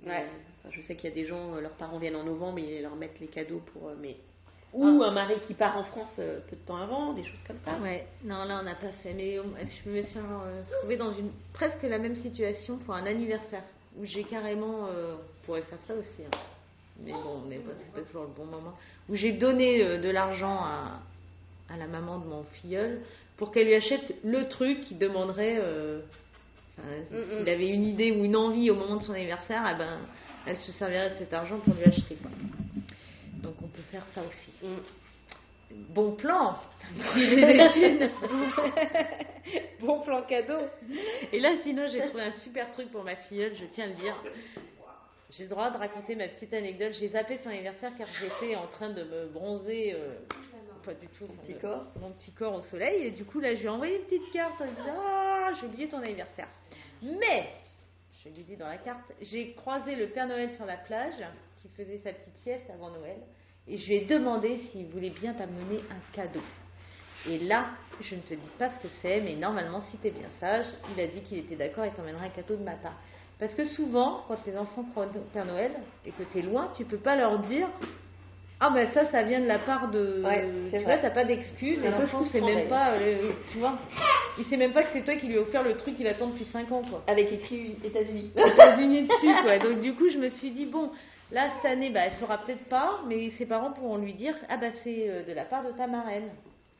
Ouais. enfin, je sais qu'il y a des gens, euh, leurs parents viennent en novembre et ils leur mettent les cadeaux pour, euh, mais ou un mari qui part en France euh, peu de temps avant, des choses comme ça. Ouais, non là on n'a pas fait, mais on- je me suis euh, trouvée dans une presque la même situation pour un anniversaire où j'ai carrément, euh, on pourrait faire ça aussi, hein. mais bon, on n'est pas, toujours le bon moment, où j'ai donné euh, de l'argent à, à la maman de mon filleul pour qu'elle lui achète le truc qui demanderait, euh, enfin, Mm, s'il avait une idée ou une envie au moment de son anniversaire, eh ben, elle se servirait de cet argent pour lui acheter. Quoi. Donc on peut faire ça aussi. Bon plan. Bon plan cadeau. Et là, sinon, j'ai trouvé un super truc pour ma filleule, je tiens à le dire. J'ai le droit de raconter ma petite anecdote. J'ai zappé son anniversaire car j'étais en train de me bronzer, euh, pas du tout, petit euh, corps. mon petit corps au soleil. Et du coup, là, je lui ai envoyé une petite carte en disant Ah, j'ai oublié ton anniversaire. Mais, je lui dis dans la carte, j'ai croisé le Père Noël sur la plage qui faisait sa petite sieste avant Noël. Et je lui ai demandé s'il voulait bien t'amener un cadeau. Et là, je ne te dis pas ce que c'est, mais normalement, si tu bien sage, il a dit qu'il était d'accord et t'emmènerait un cadeau de ma part. Parce que souvent, quand les enfants croient au Père Noël et que tu es loin, tu peux pas leur dire Ah, ben ça, ça vient de la part de. Ouais, c'est tu vrai. vois, t'as pas d'excuse et l'enfant sait même pas. euh, tu vois, il sait même pas que c'est toi qui lui as offert le truc qu'il attend depuis 5 ans, quoi. Avec écrit États-Unis. États-Unis dessus, quoi. Donc du coup, je me suis dit bon, là cette année, bah, elle saura peut-être pas, mais ses parents pourront lui dire ah bah c'est euh, de la part de ta marraine.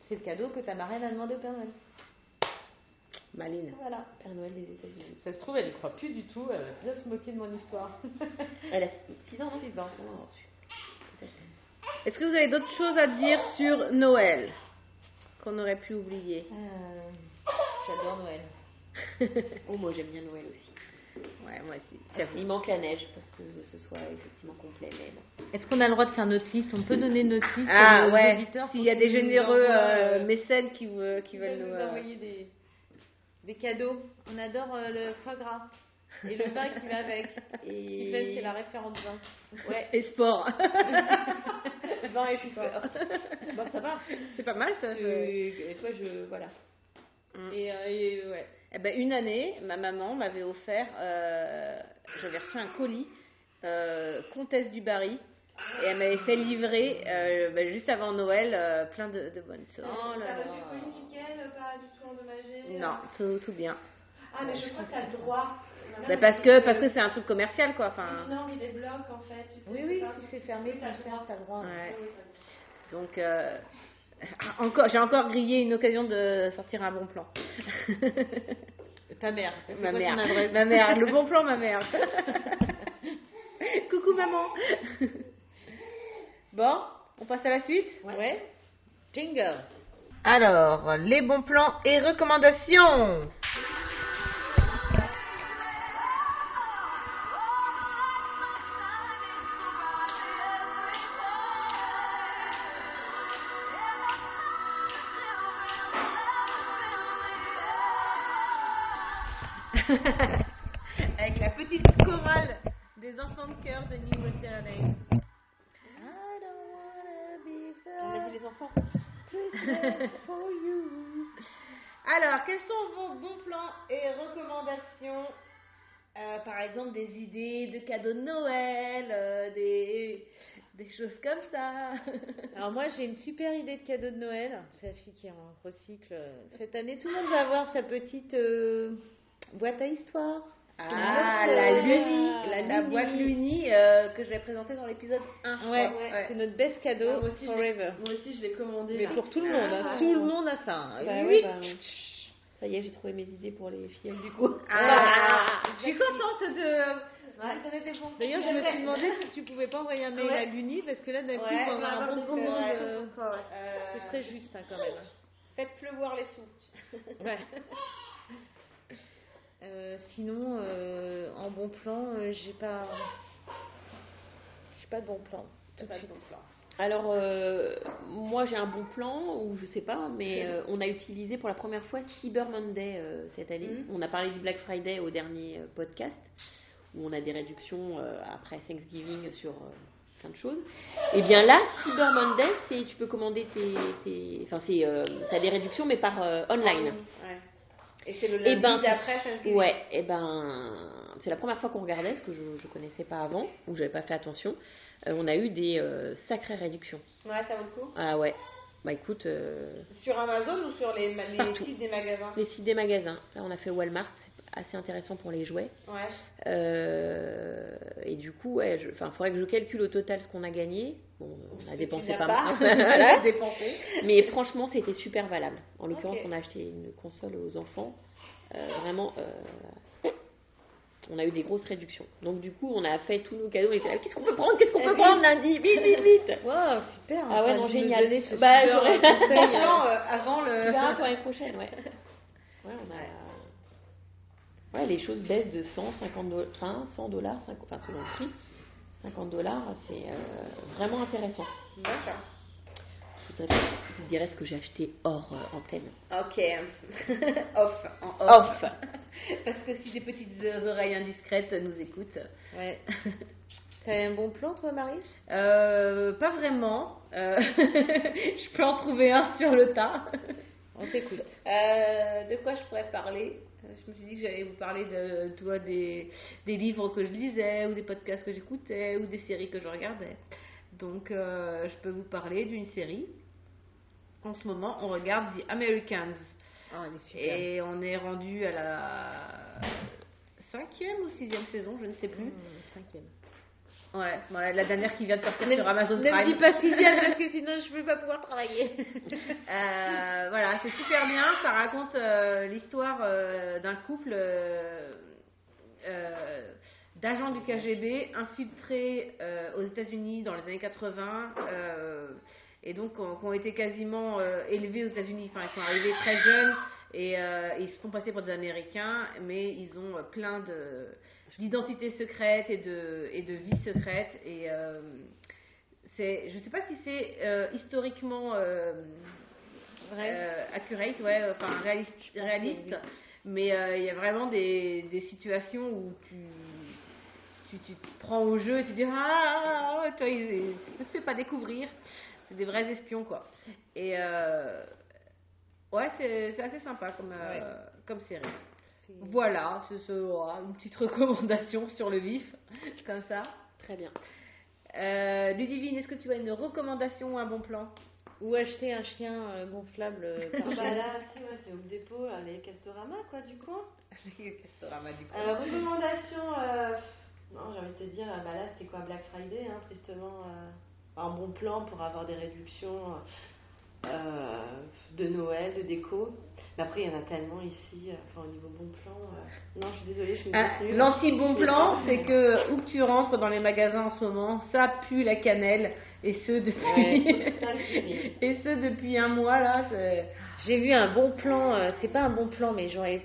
C'est le cadeau que ta marraine a demandé au Père Noël. Maline. Voilà. Père Noël des États-Unis. Ça se trouve, elle y croit plus du tout. Elle va bien se moquer de mon histoire. Elle a 6 ans, non 6 ans. Est-ce que vous avez d'autres choses à dire sur Noël qu'on aurait pu oublier Euh, J'adore Noël. Oh, moi j'aime bien Noël aussi. Ouais, moi aussi. Il manque la neige pour que ce soit effectivement complet. Est-ce qu'on a le droit de faire notre liste? On peut donner notre liste Ah à nos ouais. auditeurs S'il y a des généreux euh, euh, mécènes qui, vou- qui qui veulent nous. euh, envoyer des, des cadeaux. On adore euh, le foie gras. Et le vin qui va avec. Et... Tiffen, c'est la référente vin. Ouais, Et sport. Vin et sport. bon, ça va. C'est pas mal ça. Je- Et toi, je. Voilà. Et, euh, et, ouais. Eh ben, une année, ma maman m'avait offert, euh, j'avais reçu un colis, euh, Comtesse du Barry, et elle m'avait fait livrer euh, ben, juste avant Noël euh, plein de, de bonnes choses. Oh là Ça là. va du colis nickel, pas du tout endommagé. Non, tout, tout bien. Ah, mais je crois que t'as le droit. Ben, parce que parce que c'est un truc commercial quoi. Enfin, Non, il les bloque en fait. Tu sais, Oui, oui, si c'est fermé, Oui, t'as le concert, droit. t'as le droit. ouais. Donc euh, encore, j'ai encore grillé une occasion de sortir un bon plan. Ta mère. Ma quoi mère, ton ma mère, le bon plan, ma mère. Coucou maman. bon, on passe à la suite? Ouais. Jingle. Alors, les bons plans et recommandations. Les enfants. Alors, quels sont vos bons plans et recommandations Euh, Par exemple, des idées de cadeaux de Noël, euh, des, choses comme ça? Alors moi j'ai une super idée de cadeau de Noël. C'est la fille qui en recycle. Cette année tout le monde va avoir sa petite euh, boîte à histoire. Ah, Notre, la Luni, la la, Luni. boîte Luni euh, que je vais présenter dans l'épisode 1. je Ouais, c'est notre best cadeau Ah, moi aussi, forever. Moi aussi, je l'ai commandé. Mais là. pour tout le monde, hein. Ah. tout le monde a ça. hein. Bah Huit. bah, ça y est, j'ai trouvé mes idées pour les filles du coup. Ah, je suis contente de, D'ailleurs, je me suis demandé si tu pouvais pas envoyer un mail à l'Uni parce que là, d'un coup, Ouais, pour avoir un bon de commande, euh, Euh, ce serait juste hein, quand même. Faites pleuvoir les sous. Ouais. Euh, sinon, euh, en bon plan, euh, j'ai pas, j'ai pas de bon plan. Tout de Pas de suite. bon plan. Alors, euh, moi j'ai un bon plan, ou je sais pas, mais euh, on a utilisé pour la première fois Cyber Monday euh, cette année. Mhm. On a parlé du Black Friday au dernier podcast, où on a des réductions après Thanksgiving sur plein de choses. Et bien là, Cyber Monday, tu peux commander tes. tes enfin, c'est. euh, t'as des réductions, mais par online. Ouais. Et c'est le Et lundi ben, d'après Thanksgiving. Ouais, et ben, c'est la première fois qu'on regardait, ce que je ne connaissais pas avant, ou j'avais pas fait attention. Euh, on a eu des euh, sacrées réductions. Ouais, ça vaut le coup. Ah ouais. Bah écoute, euh, Sur Amazon ou sur les, sites des magasins? Les sites des magasins. Là, on a fait Walmart, assez intéressant pour les jouets. Ouais. Euh, et du coup, ouais, il faudrait que je calcule au total ce qu'on a gagné. Bon, on a dépensé pas pas. mal. Voilà. dépensé. Mais franchement, c'était super valable. En l'occurrence, on a acheté une console aux enfants. Euh, vraiment, euh, on a eu des grosses réductions. Donc du coup, on a fait tous nos cadeaux. Là, qu'est-ce qu'on peut prendre? Qu'est-ce qu'on peut prendre lundi? Vite, vite, vite Waouh, super. Ah ouais, non, génial. Bah, j'aurais- conseil, avant le. Tu verras pour l'année prochaine, ouais. Ouais, on a... ouais, les choses baissent de 100, 50 dollars, enfin 100 dollars, enfin selon le prix. 50 dollars, c'est euh, vraiment intéressant. D'accord. Je vous dirais ce que j'ai acheté hors euh, antenne. Ok. off. En off. Off Parce que si des petites oreilles indiscrètes nous écoutent. Ouais. T'as un bon plan, toi, Marie? Euh, pas vraiment. Euh, je peux en trouver un sur le tas. On t'écoute. Euh, de quoi je pourrais parler? Euh, Je me suis dit que j'allais vous parler de, tu vois, des, des livres que je lisais, ou des podcasts que j'écoutais, ou des séries que je regardais. Donc, euh, je peux vous parler d'une série. En ce moment, on regarde The Americans. Ah, elle est super. Et on est rendu à la cinquième ou sixième saison, je ne sais plus. Mmh, cinquième. Ouais, ouais, la dernière qui vient de sortir Ne, sur Amazon ne Prime. me dis pas sixième parce que sinon je ne vais pas pouvoir travailler. Euh, voilà, c'est super bien. Ça raconte euh, l'histoire euh, d'un couple d'agents du KGB infiltrés aux États-Unis dans les années 80 euh, et donc qui ont, été quasiment élevés aux États-Unis. Enfin, ils sont arrivés très jeunes et ils se font passer pour des Américains, mais ils ont plein de d'identités secrètes et de et de vies secrètes et euh, c'est, je sais pas si c'est euh, historiquement euh, euh, accurate, ouais, enfin réaliste, réaliste mais il y a vraiment des, des situations où tu, tu, tu te prends au jeu et tu dis ah, ah, ah, toi, il ne se fait pas découvrir. C'est des vrais espions, quoi. Et euh, ouais, c'est, assez sympa comme, euh, comme série. Voilà, c'est ce- voilà, une petite recommandation sur le vif, comme ça. Très bien. Euh, Ludivine, est-ce que tu as une recommandation ou un bon plan? Ou acheter un chien euh, gonflable euh, par Ah bah là, si, ouais, c'est Home Depot, là, les Castorama, quoi, du coin. Castorama, du coup. Euh, recommandation, euh, non, j'ai envie de te dire, euh, bah là, c'était quoi, Black Friday, hein, tristement, euh, un bon plan pour avoir des réductions euh, de Noël, de déco. Mais après, il y en a tellement ici, euh, enfin, au niveau bon plan. euh, non, je suis désolée, je suis une Ah. L'anti-bon plan, c'est que où que tu rentres dans les magasins en ce moment, ça pue la cannelle. Et ce depuis, et ce depuis un mois là. c'est- J'ai vu un bon plan, euh, c'est pas un bon plan, mais j'aurais.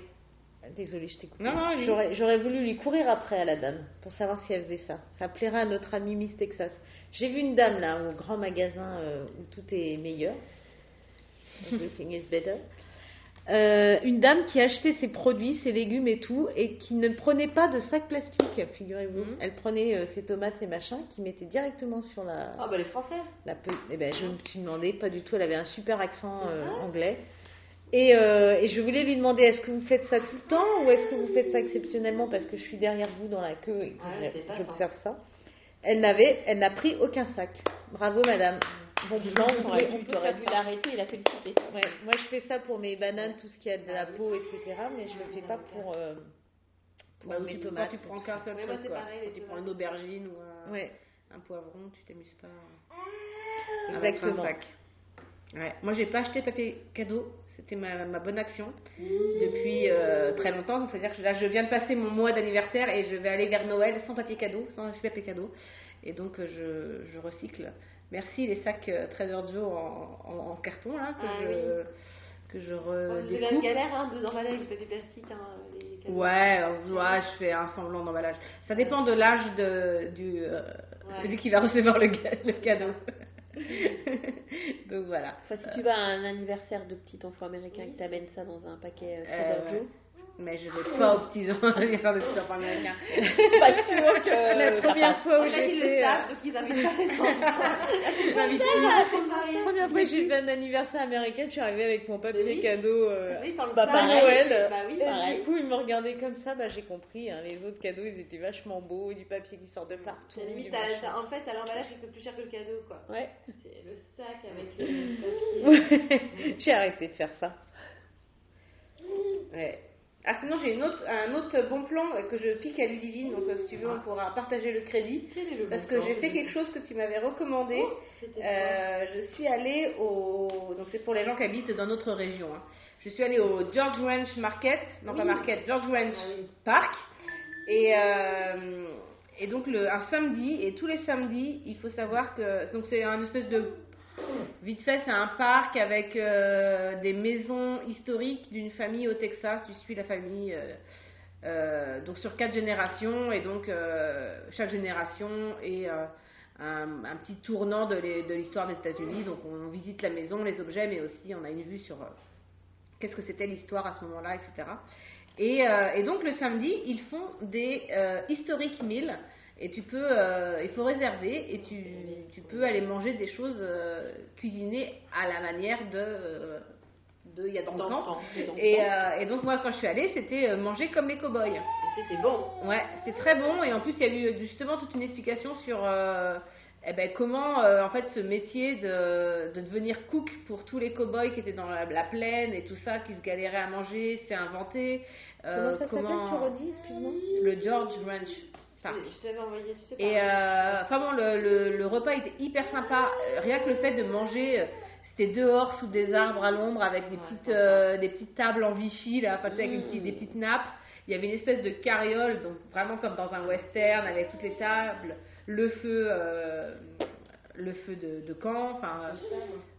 Désolée, je t'ai coupé. Non. J'aurais, j'aurais voulu lui courir après à la dame pour savoir si elle faisait ça. Ça plairait à notre ami Miss Texas. J'ai vu une dame là au grand magasin euh, où tout est meilleur. Everything is better. Euh, une dame qui achetait ses produits, ses légumes et tout, et qui ne prenait pas de sac plastique, figurez-vous. Mhm. Elle prenait euh, ses tomates et machin, qui mettait directement sur la, Ah, bah, les Français. la eh ben, je me suis demandé, pas du tout, elle avait un super accent euh, anglais. Et, et je voulais lui demander, est-ce que vous faites ça tout le temps ou est-ce que vous faites ça exceptionnellement parce que je suis derrière vous dans la queue et que pas j'observe ça? Elle n'avait, elle n'a pris aucun sac. Bravo madame. Bon plan, on dû ça. l'arrêter et la féliciter. Ouais, moi je fais ça pour mes bananes, tout ce qui a de la peau, etc. Mais je le fais pas pour, euh, pour Bah, mes tu, tomates. quand tu prends qu'un seul Ouais, moi, truc, quoi. pareil, tu prends une aubergine ou un, Ouais, un poivron, tu t'amuses pas. avec un exactement. sac. Ouais. Moi, j'ai pas acheté papier cadeau c'était ma, ma, bonne action depuis euh, très longtemps. C'est-à-dire que là, je viens de passer mon mois d'anniversaire et je vais aller vers Noël sans papier cadeau, sans papier cadeau. Et donc, je, je recycle. Merci les sacs Trader Joe en, en, carton là que ah je que je redécoupe. C'est la galère hein, d'emballer avec du papier plastique. Hein, les ouais, ouais, je fais un semblant d'emballage. Ça dépend de l'âge de du euh, celui qui va recevoir le, le cadeau. Donc voilà. si tu vas à un anniversaire de petit enfant américain qui t'amène ça dans un paquet euh, euh mais je vais pas aux petits enfants faire de petits enfants américains. pas sûr que la première fois où j'étais. donc ils invitent pas les enfants. La première fois que j'ai fait un anniversaire américain, je suis arrivée avec mon papier cadeau euh, Papa Noël. Du coup, ils me regardaient comme ça, bah j'ai compris. Hein, les autres cadeaux, ils étaient vachement beaux, du papier qui sort de partout. En fait, à l'emballage, il coûte plus cher que le cadeau, quoi. Ouais. C'est le sac avec le papier. j'ai arrêté de faire ça. Ouais. Ah, sinon, j'ai autre, un autre bon plan que je pique à Ludivine, donc si tu veux, on pourra partager le crédit. parce que j'ai fait quelque chose que tu m'avais recommandé. Oh, euh, je suis allée au. Donc, c'est pour les gens qui habitent dans notre région. Hein. Je suis allée au George Ranch Market, non pas Market, George Ranch ah Park. Et, euh, et donc, le, un samedi, et tous les samedis, il faut savoir que. Donc, c'est un espèce de Vite fait, c'est un parc avec euh, des maisons historiques d'une famille au Texas. Je suis la famille euh, euh, donc sur quatre générations et donc chaque génération est un, petit tournant de l'histoire des États-Unis. Donc on visite la maison, les objets, mais aussi on a une vue sur qu'est-ce que c'était l'histoire à ce moment-là, etc. Et, donc le samedi, ils font des historiques milles et tu peux, euh, il faut réserver et tu, tu, peux aller manger des choses euh, cuisinées à la manière de, euh, de il y a dans, le temps. Et, et, donc moi quand je suis allée, c'était manger comme les cow-boys. C'était bon. Ouais, c'était très bon et en plus il y a eu justement toute une explication sur eh ben, comment en fait ce métier de, de, devenir cook pour tous les cow-boys qui étaient dans la, plaine et tout ça, qui se galéraient à manger, s'est inventé. comment ça s'appelle, tu redis, excuse-moi? Le George Ranch. Je t'avais envoyé, tu sais Et euh, enfin bon, le, le, le, repas était hyper sympa. Euh, rien que le fait de manger, euh, c'était dehors sous des arbres à l'ombre avec des petites, euh, des petites tables en Vichy, là, enfin, avec mmh. des petites nappes. Il y avait une espèce de carriole, donc vraiment comme dans un western, avec toutes les tables, le feu, euh, le feu de, de camp. Enfin,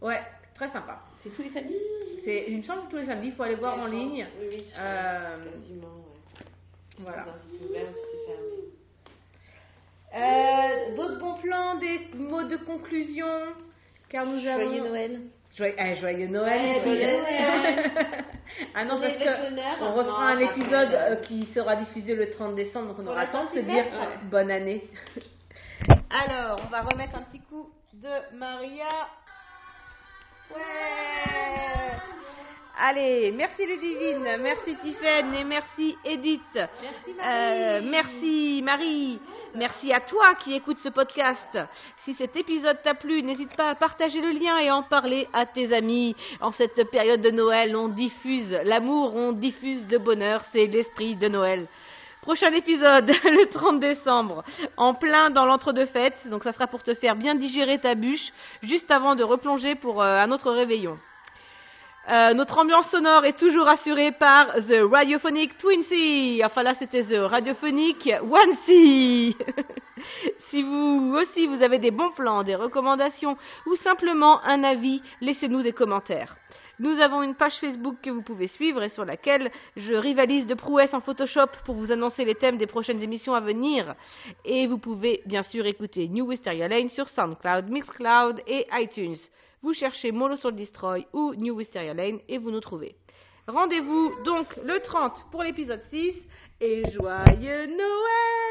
ouais, très sympa. C'est tous les samedis? C'est, semble que tous les samedis, il faut aller voir en ligne. Oui, oui, euh, quasiment, ouais. Voilà. Euh, d'autres bons plans, des mots de conclusion car nous Joyeux Noël. Joyeux, eh, joyeux Noël. ah non, parce que on refera un épisode euh, qui sera diffusé le 30 décembre, donc on aura temps de se dire bonne année. Alors, on va remettre un petit coup de Maria. Ouais Allez, merci Ludivine, merci Tiffaine et merci Edith. Merci Marie. Euh, merci Marie. Merci à toi qui écoutes ce podcast. Si cet épisode t'a plu, n'hésite pas à partager le lien et en parler à tes amis. En cette période de Noël, on diffuse l'amour, on diffuse le bonheur, c'est l'esprit de Noël. Prochain épisode, le 30 décembre, en plein dans l'entre-deux-fêtes. Donc ça sera pour te faire bien digérer ta bûche, juste avant de replonger pour euh, un autre réveillon. Euh, notre ambiance sonore est toujours assurée par The Radiophonic Twinsy. Enfin là, c'était The Radiophonic Onesie. si vous aussi vous avez des bons plans, des recommandations ou simplement un avis, laissez-nous des commentaires. Nous avons une page Facebook que vous pouvez suivre et sur laquelle je rivalise de prouesse en Photoshop pour vous annoncer les thèmes des prochaines émissions à venir. Et vous pouvez bien sûr écouter New Wisteria Lane sur SoundCloud, Mixcloud et iTunes. Vous cherchez Molo sur Destroy ou New Wisteria Lane et vous nous trouvez. Rendez-vous donc le 30 pour l'épisode 6 et joyeux Noël